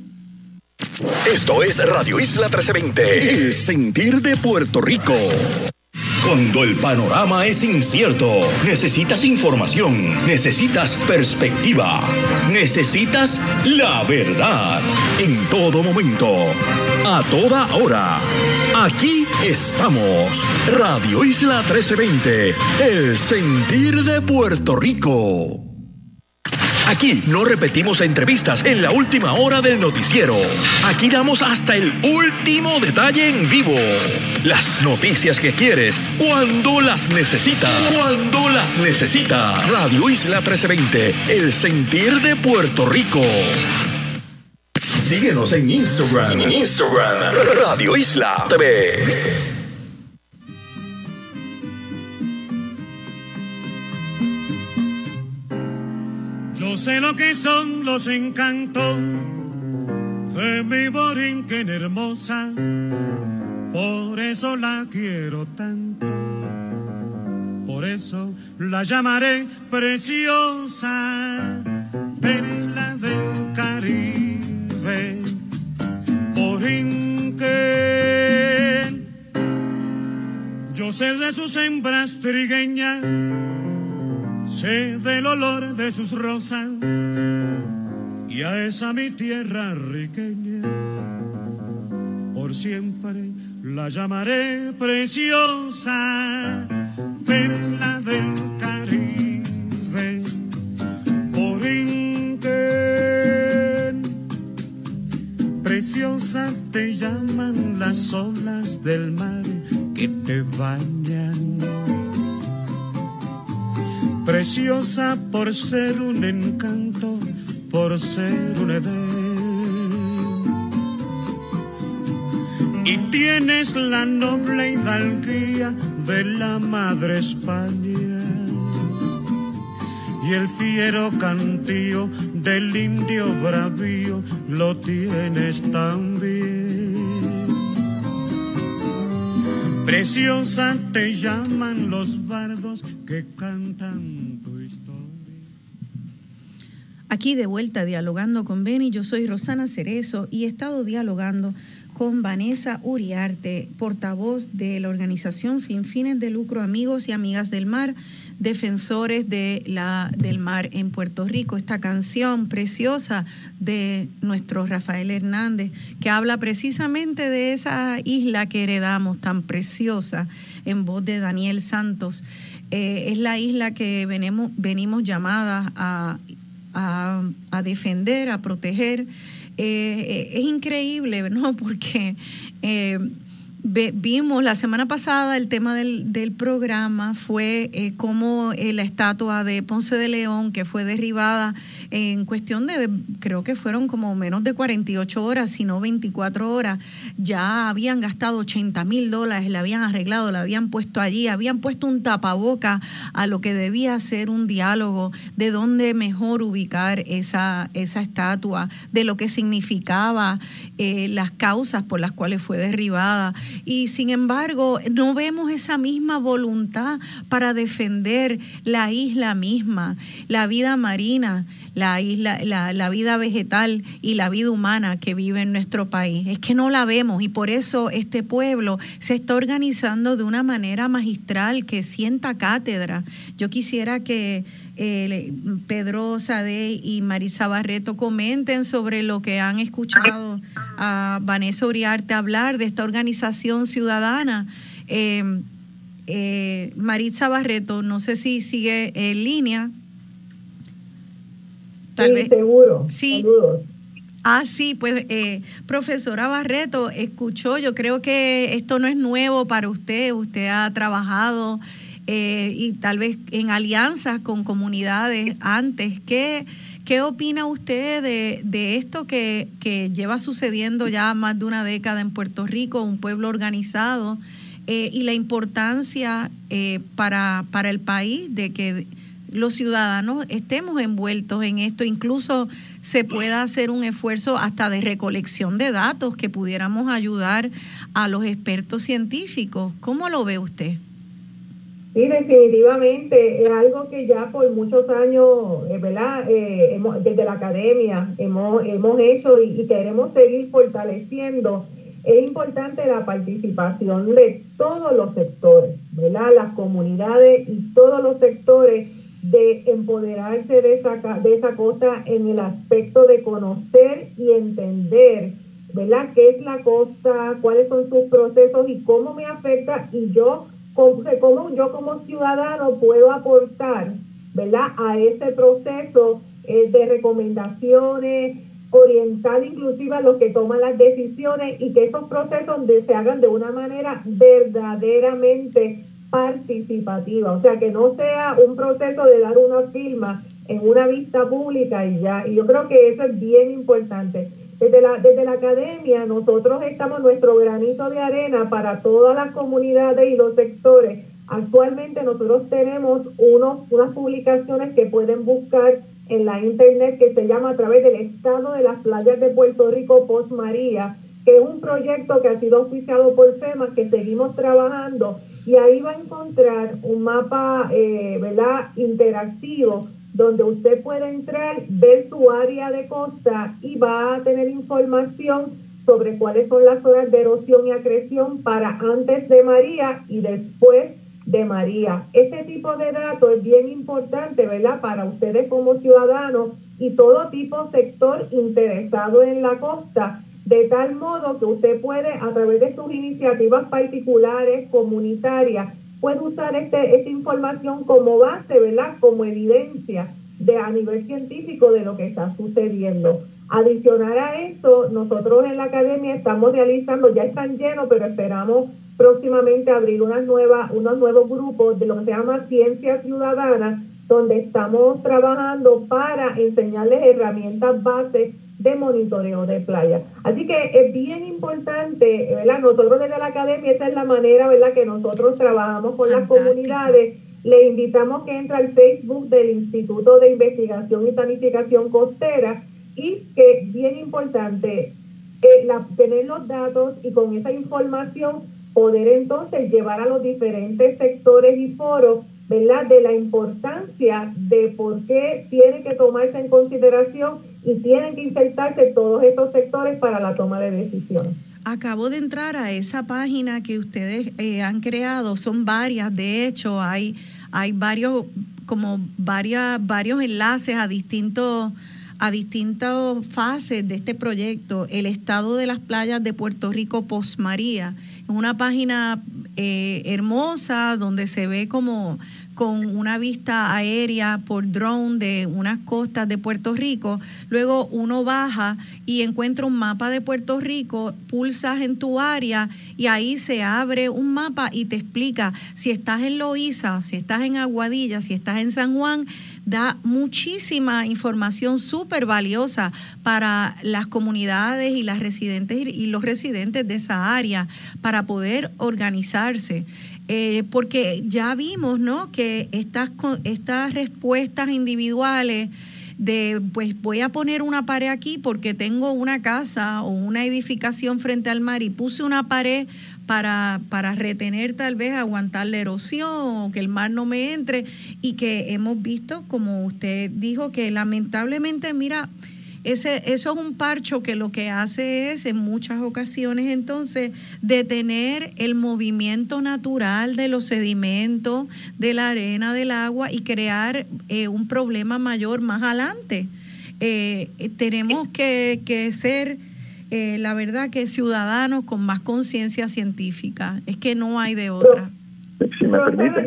Esto es Radio Isla 1320, el sentir de Puerto Rico. Cuando el panorama es incierto, necesitas información, necesitas perspectiva, necesitas la verdad. En todo momento, a toda hora. Aquí estamos. Radio Isla 1320, el sentir de Puerto Rico. Aquí no repetimos entrevistas en la última hora del noticiero. Aquí damos hasta el último detalle en vivo. Las noticias que quieres cuando las necesitas. Cuando las necesitas. Radio Isla 1320, el sentir de Puerto Rico. Síguenos en Instagram. Instagram, Radio Isla TV. Yo sé lo que son los encantos de mi borinquen hermosa, por eso la quiero tanto, por eso la llamaré preciosa, perla del Caribe, Yo sé de sus hembras trigueñas sé del olor de sus rosas y a esa mi tierra riqueña. Por siempre la llamaré preciosa, perla del preciosa te llaman las olas del mar que te bañan. Preciosa por ser un encanto, por ser un edén. Y tienes la noble hidalguía de la madre España y el fiero cantío del indio bravío lo tienes también. Preciosa te llaman los bardos que cantan tu historia. Aquí de vuelta dialogando con Beni, yo soy Rosana Cerezo y he estado dialogando con Vanessa Uriarte, portavoz de la organización sin fines de lucro Amigos y Amigas del Mar, defensores de la, del mar en Puerto Rico. Esta canción preciosa de nuestro Rafael Hernández, que habla precisamente de esa isla que heredamos, tan preciosa, en voz de Daniel Santos. Eh, es la isla que venimos, venimos llamadas a, a, defender, a proteger. Eh, es increíble, ¿no? <laughs> Porque eh, vimos la semana pasada el tema del, del programa fue eh, como eh, la estatua de Ponce de León, que fue derribada en cuestión de, creo que fueron como menos de 48 horas, sino 24 horas, ya habían gastado 80 mil dólares, la habían arreglado, la habían puesto allí, habían puesto un tapaboca a lo que debía ser un diálogo de dónde mejor ubicar esa, esa estatua, de lo que significaba eh, las causas por las cuales fue derribada. Y sin embargo no vemos esa misma voluntad para defender la isla misma, la vida marina, la isla, la, vida vegetal y la vida humana que vive en nuestro país. Es que no la vemos y por eso este pueblo se está organizando de una manera magistral que sienta cátedra. Yo quisiera que eh, Pedro Sade y Marisa Barreto comenten sobre lo que han escuchado a Vanessa Uriarte hablar de esta organización ciudadana. Eh, eh, Marisa Barreto, no sé si sigue en línea. Tal sí, seguro. Sí. Saludos. Ah, sí, pues profesora Barreto, escuchó, yo creo que esto no es nuevo para usted, usted ha trabajado eh, y tal vez en alianzas con comunidades antes. ¿Qué, qué opina usted de, de esto que, que, lleva sucediendo ya más de una década en Puerto Rico, un pueblo organizado, eh, y la importancia eh, para, para el país de que los ciudadanos estemos envueltos en esto, incluso se pueda hacer un esfuerzo hasta de recolección de datos que pudiéramos ayudar a los expertos científicos. ¿Cómo lo ve usted? Sí, definitivamente es algo que ya por muchos años, eh, ¿verdad? Eh, hemos, desde la academia hemos, hemos hecho y, queremos seguir fortaleciendo. Es importante la participación de todos los sectores, ¿verdad? Las comunidades y todos los sectores de empoderarse de esa, de esa costa en el aspecto de conocer y entender, ¿verdad? ¿Qué es la costa? ¿Cuáles son sus procesos y cómo me afecta? Y yo cómo, yo como ciudadano puedo aportar, ¿verdad? A ese proceso eh, de recomendaciones, orientar inclusive a los que toman las decisiones y que esos procesos se hagan de una manera verdaderamente participativa, o sea, que no sea un proceso de dar una firma en una vista pública y ya, y yo creo que eso es bien importante. Desde la, desde la academia nosotros estamos nuestro granito de arena para todas las comunidades y los sectores. Actualmente nosotros tenemos unas publicaciones que pueden buscar en la internet que se llama a través del estado de las playas de Puerto Rico Post María, que un proyecto que ha sido oficiado por FEMA, que seguimos trabajando y ahí va a encontrar un mapa eh, ¿verdad? interactivo donde usted puede entrar, ver su área de costa y va a tener información sobre cuáles son las horas de erosión y acreción para antes de María y después de María. Este tipo de datos es bien importante, ¿verdad? Para ustedes como ciudadanos y todo tipo sector interesado en la costa, de tal modo que usted puede, a través de sus iniciativas particulares, comunitarias, puede usar este, esta información como base, ¿verdad? Como evidencia de a nivel científico de lo que está sucediendo. Adicional a eso, nosotros en la academia estamos realizando, ya están llenos, pero esperamos próximamente abrir unas nuevas, unos nuevos grupos de lo que se llama Ciencia Ciudadana, donde estamos trabajando para enseñarles herramientas bases de monitoreo de playa. Así que es bien importante, ¿verdad? Nosotros desde la academia, esa es la manera, ¿verdad?, que nosotros trabajamos con las comunidades. Le invitamos que entre al Facebook del Instituto de Investigación y Planificación Costera y que, bien importante, eh, tener los datos y con esa información poder entonces llevar a los diferentes sectores y foros ¿verdad? De la importancia de por qué tiene que tomarse en consideración y tienen que insertarse todos estos sectores para la toma de decisiones. Acabo de entrar a esa página que ustedes eh, han creado, son varias, de hecho hay, hay varios, como varias, varios enlaces a distintos a distintas fases de este proyecto, el estado de las playas de Puerto Rico post María. Es una página eh, hermosa donde se ve como con una vista aérea por drone de unas costas de Puerto Rico. Luego uno baja y encuentra un mapa de Puerto Rico, pulsas en tu área y ahí se abre un mapa y te explica si estás en Loíza, si estás en Aguadilla, si estás en San Juan da muchísima información súper valiosa para las comunidades y las residentes y los residentes de esa área para poder organizarse. Eh, porque ya vimos, ¿no? Que estas, estas respuestas individuales de, pues voy a poner una pared aquí porque tengo una casa o una edificación frente al mar y puse una pared para, para retener tal vez, aguantar la erosión o que el mar no me entre y que hemos visto, como usted dijo, que lamentablemente, mira, ese, eso es un parcho que lo que hace es en muchas ocasiones entonces detener el movimiento natural de los sedimentos, de la arena, del agua y crear eh, un problema mayor más adelante. Eh, tenemos que, ser, eh, la verdad, que ciudadanos con más conciencia científica. Es que no hay de otra.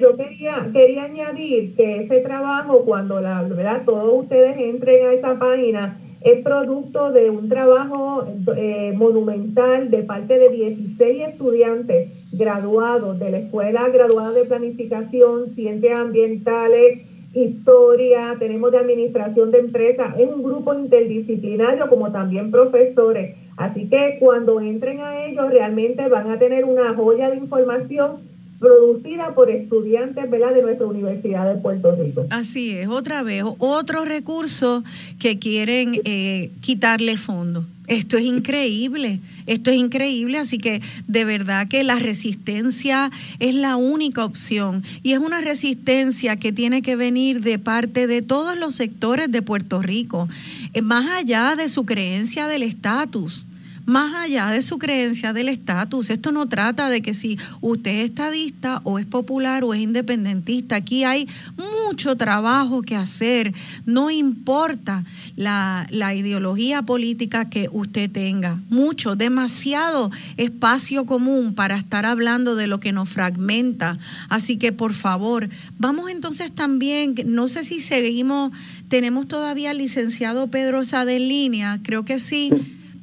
yo quería, quería añadir que ese trabajo, cuando la verdad todos ustedes entren a esa página, es producto de un trabajo eh, monumental de parte de 16 estudiantes graduados de la Escuela Graduada de Planificación, Ciencias Ambientales, Historia, tenemos de Administración de Empresas, es un grupo interdisciplinario como también profesores. Así que cuando entren a ellos realmente van a tener una joya de información producida por estudiantes ¿verdad? de nuestra Universidad de Puerto Rico. Así es, otra vez, otro recurso que quieren eh, quitarle fondo. Esto es increíble, esto es increíble, así que de verdad que la resistencia es la única opción y es una resistencia que tiene que venir de parte de todos los sectores de Puerto Rico, eh, más allá de su creencia del estatus más allá de su creencia del estatus. Esto no trata de que si usted es estadista o es popular o es independentista. Aquí hay mucho trabajo que hacer. No importa la, la ideología política que usted tenga. Mucho, demasiado espacio común para estar hablando de lo que nos fragmenta. Así que por favor, vamos entonces también, no sé si seguimos, tenemos todavía al licenciado Pedro Sade línea, creo que sí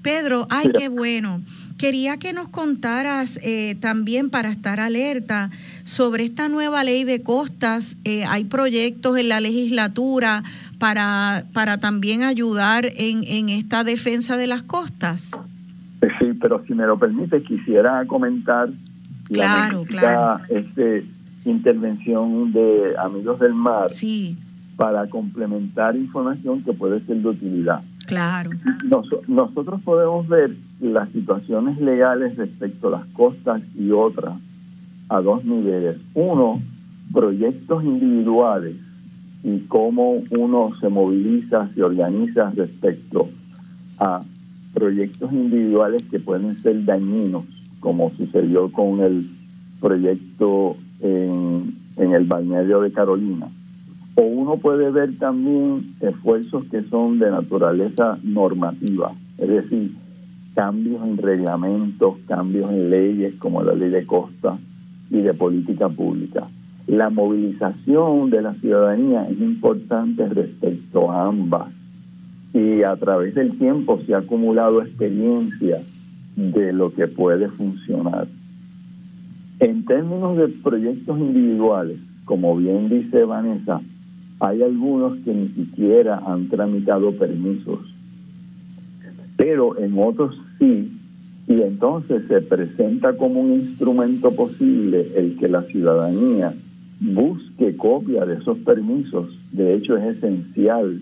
Pedro, ay, qué bueno. Quería que nos contaras eh, también para estar alerta sobre esta nueva ley de costas. Eh, hay proyectos en la legislatura para, para también ayudar en, en esta defensa de las costas. Eh, sí, pero si me lo permite, quisiera comentar claro, claro. Este, intervención de Amigos del Mar sí. para complementar información que puede ser de utilidad. Claro. nosotros podemos ver las situaciones legales respecto a las costas y otras a dos niveles. Uno, proyectos individuales y cómo uno se moviliza, se organiza respecto a proyectos individuales que pueden ser dañinos, como sucedió con el proyecto en, en el balneario de Carolina o uno puede ver también esfuerzos que son de naturaleza normativa, es decir, cambios en reglamentos, cambios en leyes como la ley de costa y de política pública. La movilización de la ciudadanía es importante respecto a ambas y a través del tiempo se ha acumulado experiencia de lo que puede funcionar. En términos de proyectos individuales, como bien dice Vanessa, hay algunos que ni siquiera han tramitado permisos, pero en otros sí, y entonces se presenta como un instrumento posible el que la ciudadanía busque copia de esos permisos. De hecho, es esencial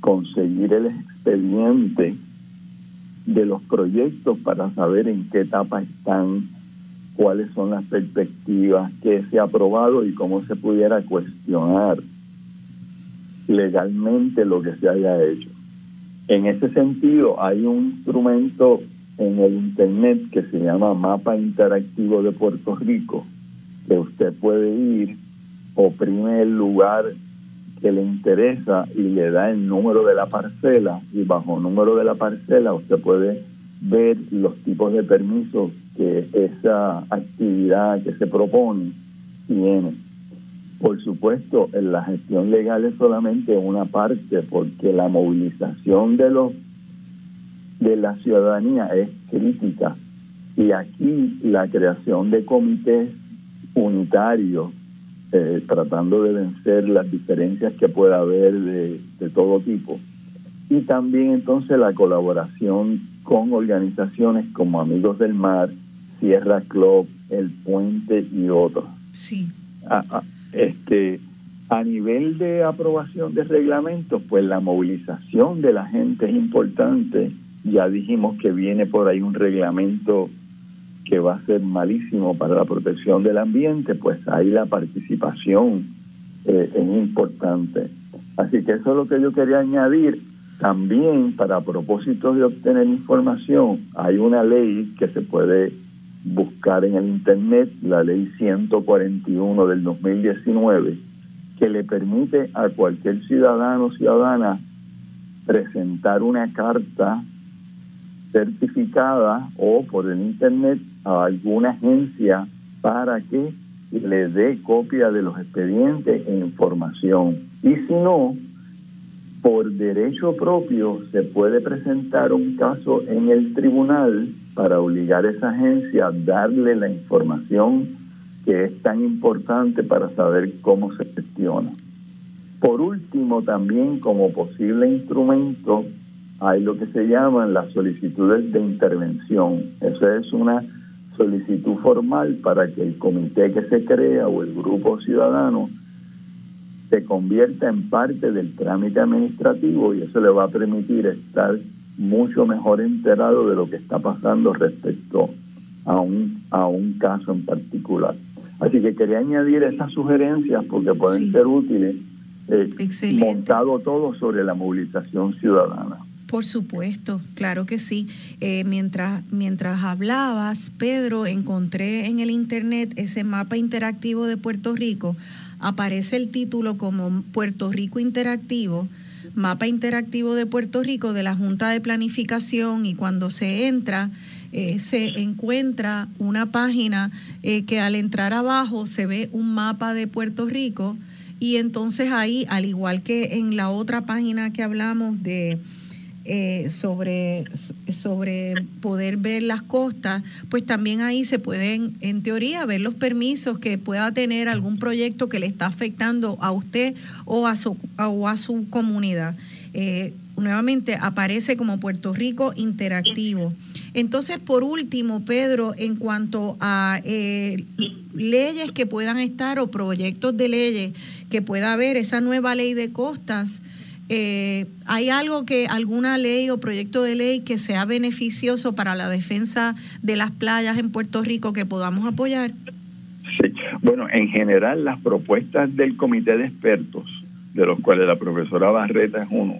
conseguir el expediente de los proyectos para saber en qué etapa están, cuáles son las perspectivas, qué se ha aprobado y cómo se pudiera cuestionar legalmente lo que se haya hecho. En ese sentido, hay un instrumento en el Internet que se llama Mapa Interactivo de Puerto Rico, que usted puede ir, oprime el lugar que le interesa y le da el número de la parcela y bajo número de la parcela usted puede ver los tipos de permisos que esa actividad que se propone tiene. Por supuesto, en la gestión legal es solamente una parte porque la movilización de los de la ciudadanía es crítica y aquí la creación de comités unitarios eh, tratando de vencer las diferencias que pueda haber de, de todo tipo y también entonces la colaboración con organizaciones como Amigos del Mar, Sierra Club, El Puente y otros. Sí. A, a- este, a nivel de aprobación de reglamentos, pues la movilización de la gente es importante. Ya dijimos que viene por ahí un reglamento que va a ser malísimo para la protección del ambiente, pues ahí la participación eh, es importante. Así que eso es lo que yo quería añadir. También para propósitos de obtener información, hay una ley que se puede buscar en el Internet, la ley 141 del 2019, que le permite a cualquier ciudadano o ciudadana presentar una carta certificada o por el Internet a alguna agencia para que le dé copia de los expedientes e información. Y si no, por derecho propio se puede presentar un caso en el tribunal para obligar a esa agencia a darle la información que es tan importante para saber cómo se gestiona. Por último, también como posible instrumento hay lo que se llaman las solicitudes de intervención. Esa es una solicitud formal para que el comité que se crea o el grupo ciudadano se convierta en parte del trámite administrativo y eso le va a permitir estar mucho mejor enterado de lo que está pasando respecto a un, a un caso en particular. Así que quería añadir esas sugerencias porque pueden Sí. ser útiles, eh, montado todo sobre la movilización ciudadana. Por supuesto, claro que sí. Eh, mientras, mientras hablabas, Pedro, encontré en el internet ese mapa interactivo de Puerto Rico. Aparece el título como Puerto Rico Interactivo, mapa interactivo de Puerto Rico de la Junta de Planificación y cuando se entra eh, se encuentra una página eh, que al entrar abajo se ve un mapa de Puerto Rico y entonces ahí, al igual que en la otra página que hablamos de eh, sobre, sobre poder ver las costas, pues también ahí se pueden, en teoría, ver los permisos que pueda tener algún proyecto que le está afectando a usted o a su, o a su comunidad. Eh, nuevamente aparece como Puerto Rico interactivo. Entonces, por último, Pedro, en cuanto a eh, leyes que puedan estar o proyectos de leyes que pueda haber, esa nueva ley de costas, eh, ¿hay algo que, alguna ley o proyecto de ley que sea beneficioso para la defensa de las playas en Puerto Rico que podamos apoyar? Sí. Bueno, en general las propuestas del comité de expertos, de los cuales la profesora Barreta es uno,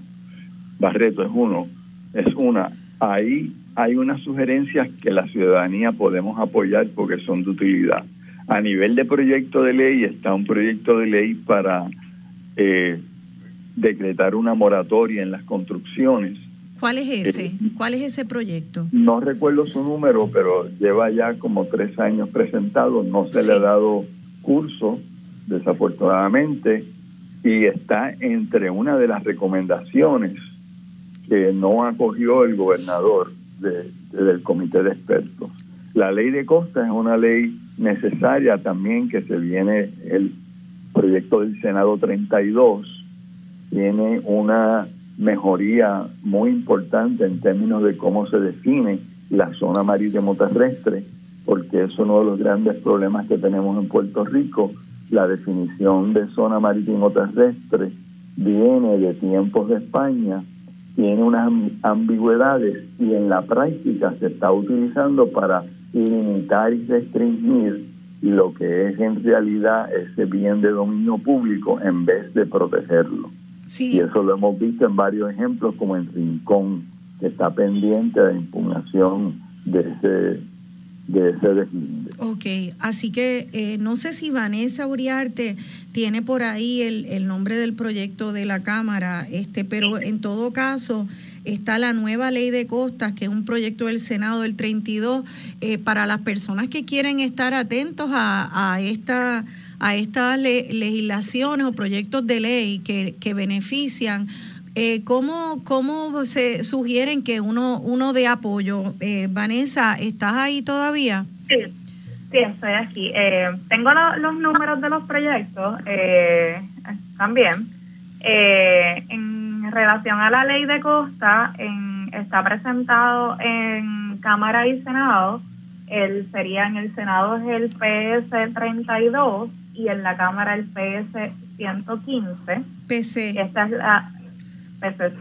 Barreto es uno, es una, ahí hay unas sugerencias que la ciudadanía podemos apoyar porque son de utilidad. A nivel de proyecto de ley está un proyecto de ley para eh, decretar una moratoria en las construcciones. ¿Cuál es ese? Eh, ¿Cuál es ese proyecto? No recuerdo su número, pero lleva ya como tres años presentado, no se le ha dado curso, desafortunadamente, y está entre una de las recomendaciones que no acogió el gobernador del comité de expertos. La ley de costas es una ley necesaria también que se viene el proyecto del Senado 32 tiene una mejoría muy importante en términos de cómo se define la zona marítimo terrestre, porque es uno de los grandes problemas que tenemos en Puerto Rico. La definición de zona marítimo terrestre viene de tiempos de España, tiene unas ambigüedades y en la práctica se está utilizando para limitar y restringir lo que es en realidad ese bien de dominio público en vez de protegerlo. Y eso lo hemos visto en varios ejemplos, como en Rincón, que está pendiente de impugnación de ese, de ese deslinde. Ok, así que eh, no sé si Vanessa Uriarte tiene por ahí el, el nombre del proyecto de la Cámara, este, pero en todo caso está la nueva ley de costas, que es un proyecto del Senado del 32, eh, para las personas que quieren estar atentos a, a esta a estas legislaciones o proyectos de ley que, que benefician eh, ¿cómo, ¿Cómo se sugieren que uno, uno de apoyo? Eh, Vanessa, ¿estás ahí todavía? Sí, sí, estoy aquí. Eh, tengo los números de los proyectos eh, también. en relación a la ley de costa, en, está presentado en Cámara y Senado. El, sería en el Senado es el PS 32 y en la Cámara el PS 115. PC. Esta es la PC,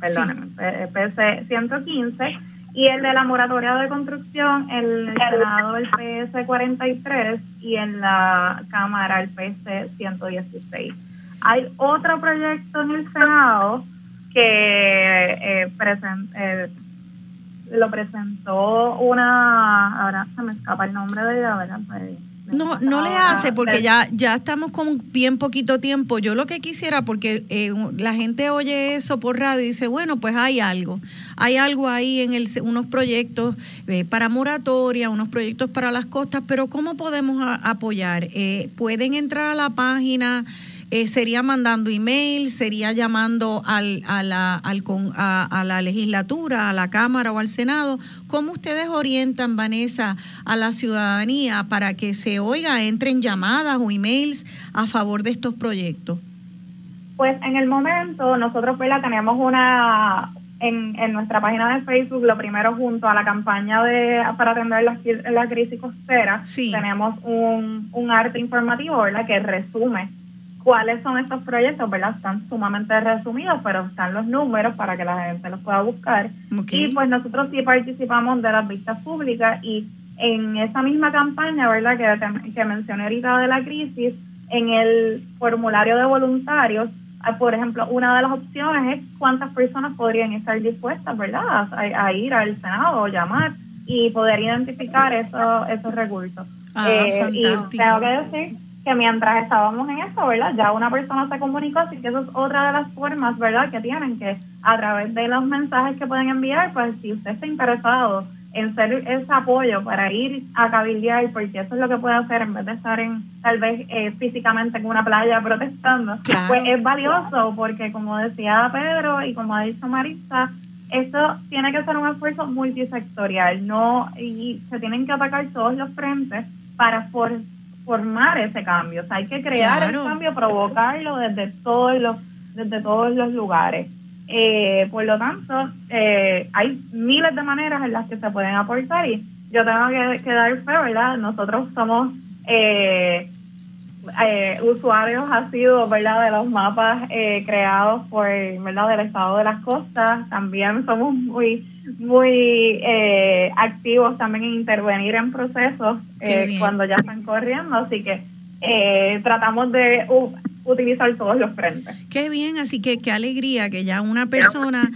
perdónenme, PC 115 y el de la moratoria de construcción, el Senado el PS 43 y en la Cámara el PS 116. Hay otro proyecto en el Senado que eh, eh, lo presentó una, ahora se me escapa el nombre de ella, ¿verdad? Pues, no, no le hace porque ya, ya estamos con bien poquito tiempo. Yo lo que quisiera, porque eh, la gente oye eso por radio y dice, bueno, pues hay algo. Hay algo ahí en el, unos proyectos eh, para moratoria, unos proyectos para las costas, pero ¿cómo podemos apoyar? Eh, pueden entrar a la página eh, sería mandando email, sería llamando al, a, la, al, a, la legislatura, a la Cámara o al Senado. ¿Cómo ustedes orientan, Vanessa, a la ciudadanía para que se oiga, entren llamadas o emails a favor de estos proyectos? Pues en el momento nosotros pues la tenemos una en, en nuestra página de Facebook, lo primero junto a la campaña de para atender la, la crisis costera, tenemos un, un arte informativo, ¿verdad? Que resume cuáles son estos proyectos, ¿verdad? Están sumamente resumidos, pero están los números para que la gente los pueda buscar. Y pues nosotros sí participamos de las vistas públicas y en esa misma campaña, ¿verdad? Que, que mencioné ahorita de la crisis, en el formulario de voluntarios, ah, por ejemplo, una de las opciones es cuántas personas podrían estar dispuestas, ¿verdad? A, ir al Senado o llamar y poder identificar esos, esos recursos. Ah, eh, y tengo que decir que mientras estábamos en eso, ¿verdad? Ya una persona se comunicó, así que eso es otra de las formas, ¿verdad? Que tienen que a través de los mensajes que pueden enviar, pues si usted está interesado en ser ese apoyo para ir a cabildear, porque eso es lo que puede hacer en vez de estar en tal vez eh, físicamente en una playa protestando, pues es valioso porque como decía Pedro y como ha dicho Marisa, esto tiene que ser un esfuerzo multisectorial, no y se tienen que atacar todos los frentes para for formar ese cambio. O sea, hay que crear el cambio, provocarlo desde todos los, desde todos los lugares. Eh, por lo tanto, eh, hay miles de maneras en las que se pueden aportar y yo tengo que, dar fe, ¿verdad? Nosotros somos eh, usuarios sido ¿verdad? De los mapas creados por, ¿verdad? Del estado de las costas. También somos muy muy eh, activos también en intervenir en procesos eh, cuando ya están corriendo, así que eh, tratamos de utilizar todos los frentes. Qué bien, así que qué alegría que ya una persona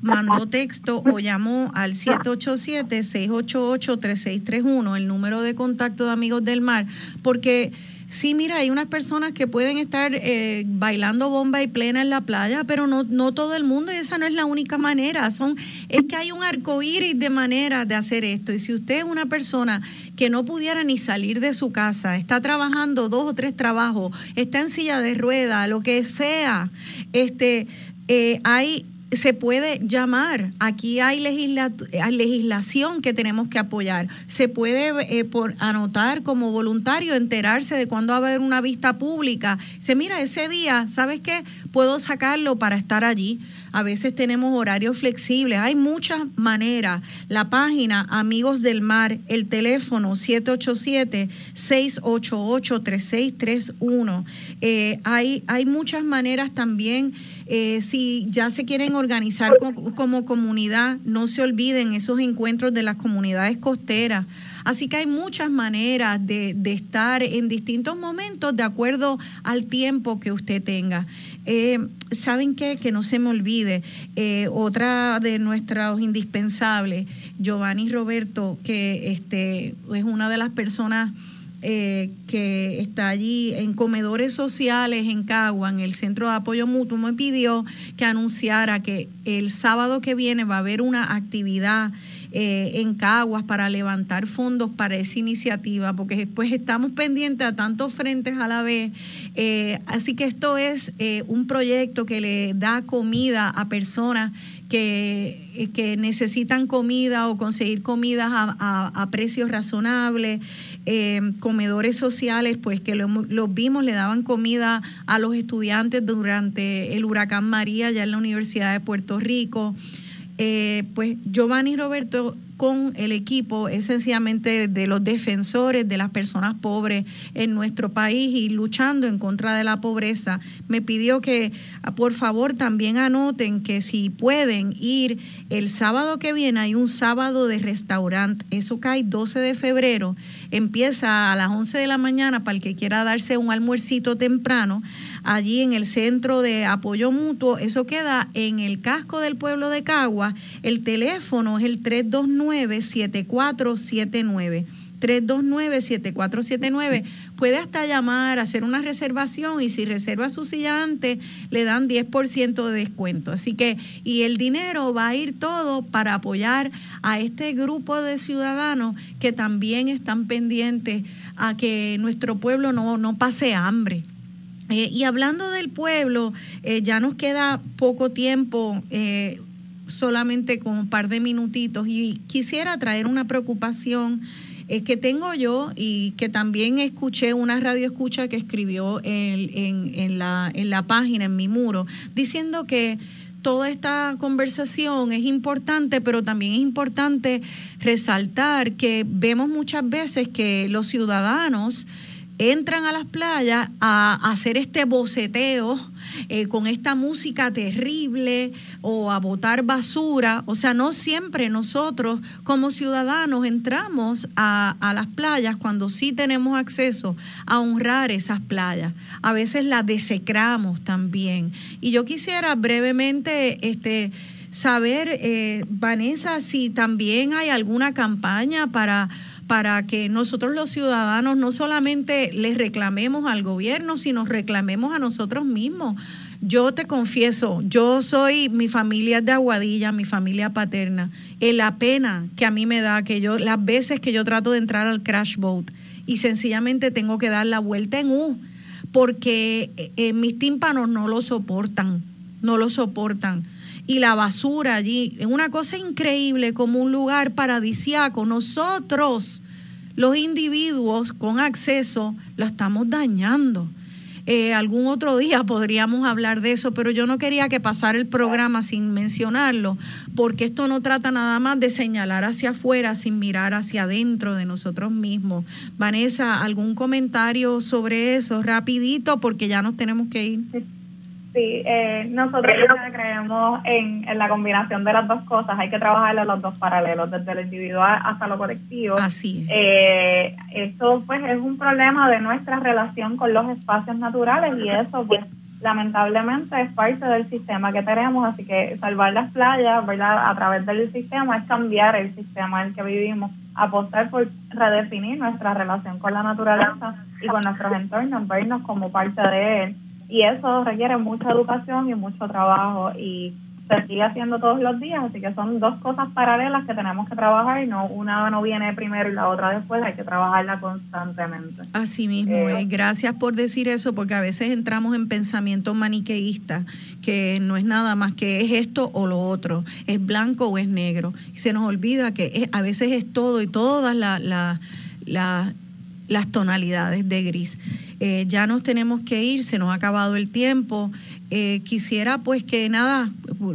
mandó texto o llamó al 787-688-3631, el número de contacto de Amigos del Mar, porque Sí, mira, hay unas personas que pueden estar eh, bailando bomba y plena en la playa, pero no, no todo el mundo y esa no es la única manera. Son, es que hay un arco iris de maneras de hacer esto. Y si usted es una persona que no pudiera ni salir de su casa, está trabajando dos o tres trabajos, está en silla de rueda, lo que sea, este, eh, hay se puede llamar. Aquí hay, legislación que tenemos que apoyar. Se puede eh, por anotar como voluntario, enterarse de cuándo va a haber una vista pública. Se mira, ese día, ¿sabes qué? Puedo sacarlo para estar allí. A veces tenemos horarios flexibles. Hay muchas maneras. La página Amigos del Mar, el teléfono 787-688-3631. Eh, hay, hay muchas maneras también eh, si ya se quieren organizar como comunidad, no se olviden esos encuentros de las comunidades costeras. Así que hay muchas maneras de, estar en distintos momentos de acuerdo al tiempo que usted tenga. Eh, ¿Saben qué? Que no se me olvide. Eh, otra de nuestros indispensables, Giovanni Roberto, que este, es una de las personas eh, que está allí en comedores sociales en Cagua, en el Centro de Apoyo Mutuo, me pidió que anunciara que el sábado que viene va a haber una actividad eh, en Caguas para levantar fondos para esa iniciativa, porque después estamos pendientes a tantos frentes a la vez. Eh, así que esto es un proyecto que le da comida a personas que, que necesitan comida o conseguir comida a, precios razonables, eh, comedores sociales, pues que los vimos, le daban comida a los estudiantes durante el huracán María ya en la Universidad de Puerto Rico. Eh, pues Giovanni Roberto con el equipo esencialmente de los defensores de las personas pobres en nuestro país y luchando en contra de la pobreza. Me pidió que ah, por favor también anoten que si pueden ir el sábado que viene, hay un sábado de restaurante, eso cae 12 de febrero, empieza a las 11 de la mañana para el que quiera darse un almuercito temprano allí en el centro de apoyo mutuo. Eso queda en el casco del pueblo de Cagua. El teléfono es el 329-7479. 329-7479. Puede hasta llamar, hacer una reservación y si reserva su silla antes, le dan 10% de descuento. Así que, y el dinero va a ir todo para apoyar a este grupo de ciudadanos que también están pendientes a que nuestro pueblo no, no pase hambre. Eh, y hablando del pueblo, eh, ya nos queda poco tiempo, eh, solamente con un par de minutitos, y quisiera traer una preocupación que tengo yo y que también escuché una radio escucha que escribió en, la, en la página, en mi muro, diciendo que toda esta conversación es importante, pero también es importante resaltar que vemos muchas veces que los ciudadanos entran a las playas a, hacer este boceteo eh, con esta música terrible o a botar basura. O sea, no siempre nosotros como ciudadanos entramos a, a las playas cuando sí tenemos acceso a honrar esas playas. A veces las desecramos también. Y yo quisiera brevemente este, saber, eh, Vanessa, si también hay alguna campaña para para que nosotros los ciudadanos no solamente les reclamemos al gobierno, sino reclamemos a nosotros mismos. Yo te confieso, yo soy, mi familia es de Aguadilla, mi familia paterna. Es la pena que a mí me da que yo, las veces que yo trato de entrar al crash boat y sencillamente tengo que dar la vuelta en U, porque eh, mis tímpanos no lo soportan, no lo soportan y la basura allí. Es una cosa increíble como un lugar paradisiaco. Nosotros, los individuos con acceso, lo estamos dañando. Eh, algún otro día podríamos hablar de eso, pero yo no quería que pasara el programa sin mencionarlo, porque esto no trata nada más de señalar hacia afuera sin mirar hacia adentro de nosotros mismos. Vanessa, ¿algún comentario sobre eso? Rapidito, porque ya nos tenemos que ir. Sí, eh, nosotros creemos en, la combinación de las dos cosas. Hay que trabajar en los dos paralelos, desde lo individual hasta lo colectivo. Así es. Eh, esto pues es un problema de nuestra relación con los espacios naturales y eso pues lamentablemente es parte del sistema que tenemos, así que salvar las playas, ¿verdad? A través del sistema es cambiar el sistema en el que vivimos apostar por redefinir nuestra relación con la naturaleza y con nuestros entornos, vernos como parte de él. Y eso requiere mucha educación y mucho trabajo y se sigue haciendo todos los días, así que son dos cosas paralelas que tenemos que trabajar y no una no viene primero y la otra después, hay que trabajarla constantemente. Así mismo, eh, gracias por decir eso, porque a veces entramos en pensamientos maniqueístas, que no es nada más que es esto o lo otro, es blanco o es negro, y se nos olvida que a veces es todo y todas las tonalidades de gris. Eh, ya nos tenemos que ir, se nos ha acabado el tiempo. Eh, quisiera pues que nada,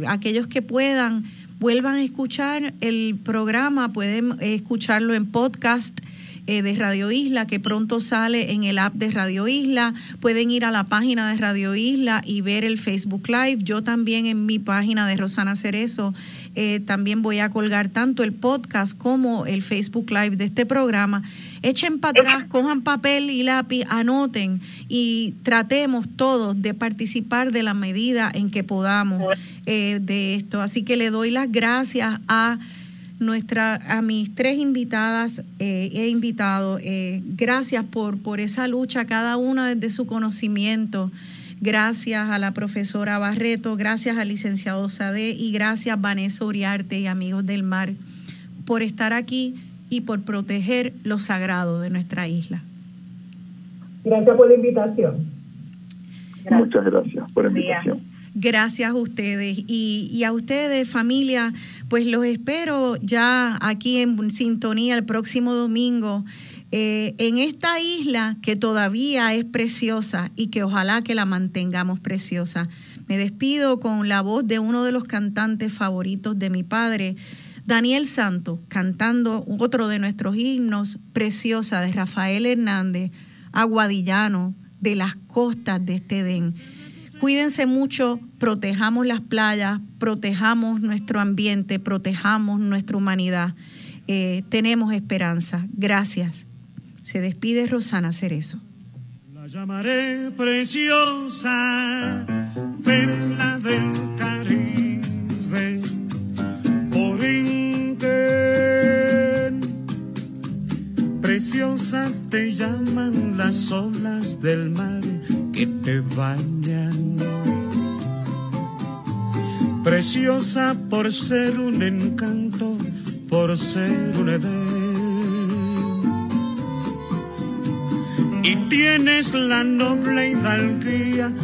aquellos que puedan, vuelvan a escuchar el programa, pueden escucharlo en podcast eh, de Radio Isla, que pronto sale en el app de Radio Isla. Pueden ir a la página de Radio Isla y ver el Facebook Live. Yo también en mi página de Rosana Cerezo eh, también voy a colgar tanto el podcast como el Facebook Live de este programa. Echen para atrás, cojan papel y lápiz, anoten y tratemos todos de participar de la medida en que podamos eh, de esto. Así que le doy las gracias a nuestra, a mis tres invitadas eh, he invitado. Eh, gracias por, por esa lucha, cada una desde su conocimiento. Gracias a la profesora Barreto, gracias al licenciado Sade y gracias Vanessa Uriarte y amigos del mar por estar aquí y por proteger lo sagrado de nuestra isla. Gracias por la invitación. Muchas gracias por la invitación. Gracias a ustedes y, a ustedes familia, pues los espero ya aquí en sintonía el próximo domingo. Eh, en esta isla que todavía es preciosa y que ojalá que la mantengamos preciosa. Me despido con la voz de uno de los cantantes favoritos de mi padre, Daniel Santos, cantando otro de nuestros himnos, Preciosa, de Rafael Hernández, aguadillano, de las costas de este Edén. Cuídense mucho, protejamos las playas, protejamos nuestro ambiente, protejamos nuestra humanidad. Eh, tenemos esperanza. Gracias. Se despide Rosana Cerezo. La llamaré preciosa, perla del Caribe, Preciosa te llaman las olas del mar que te bañan. Preciosa por ser un encanto, por ser un edén. Y tienes la noble hidalguía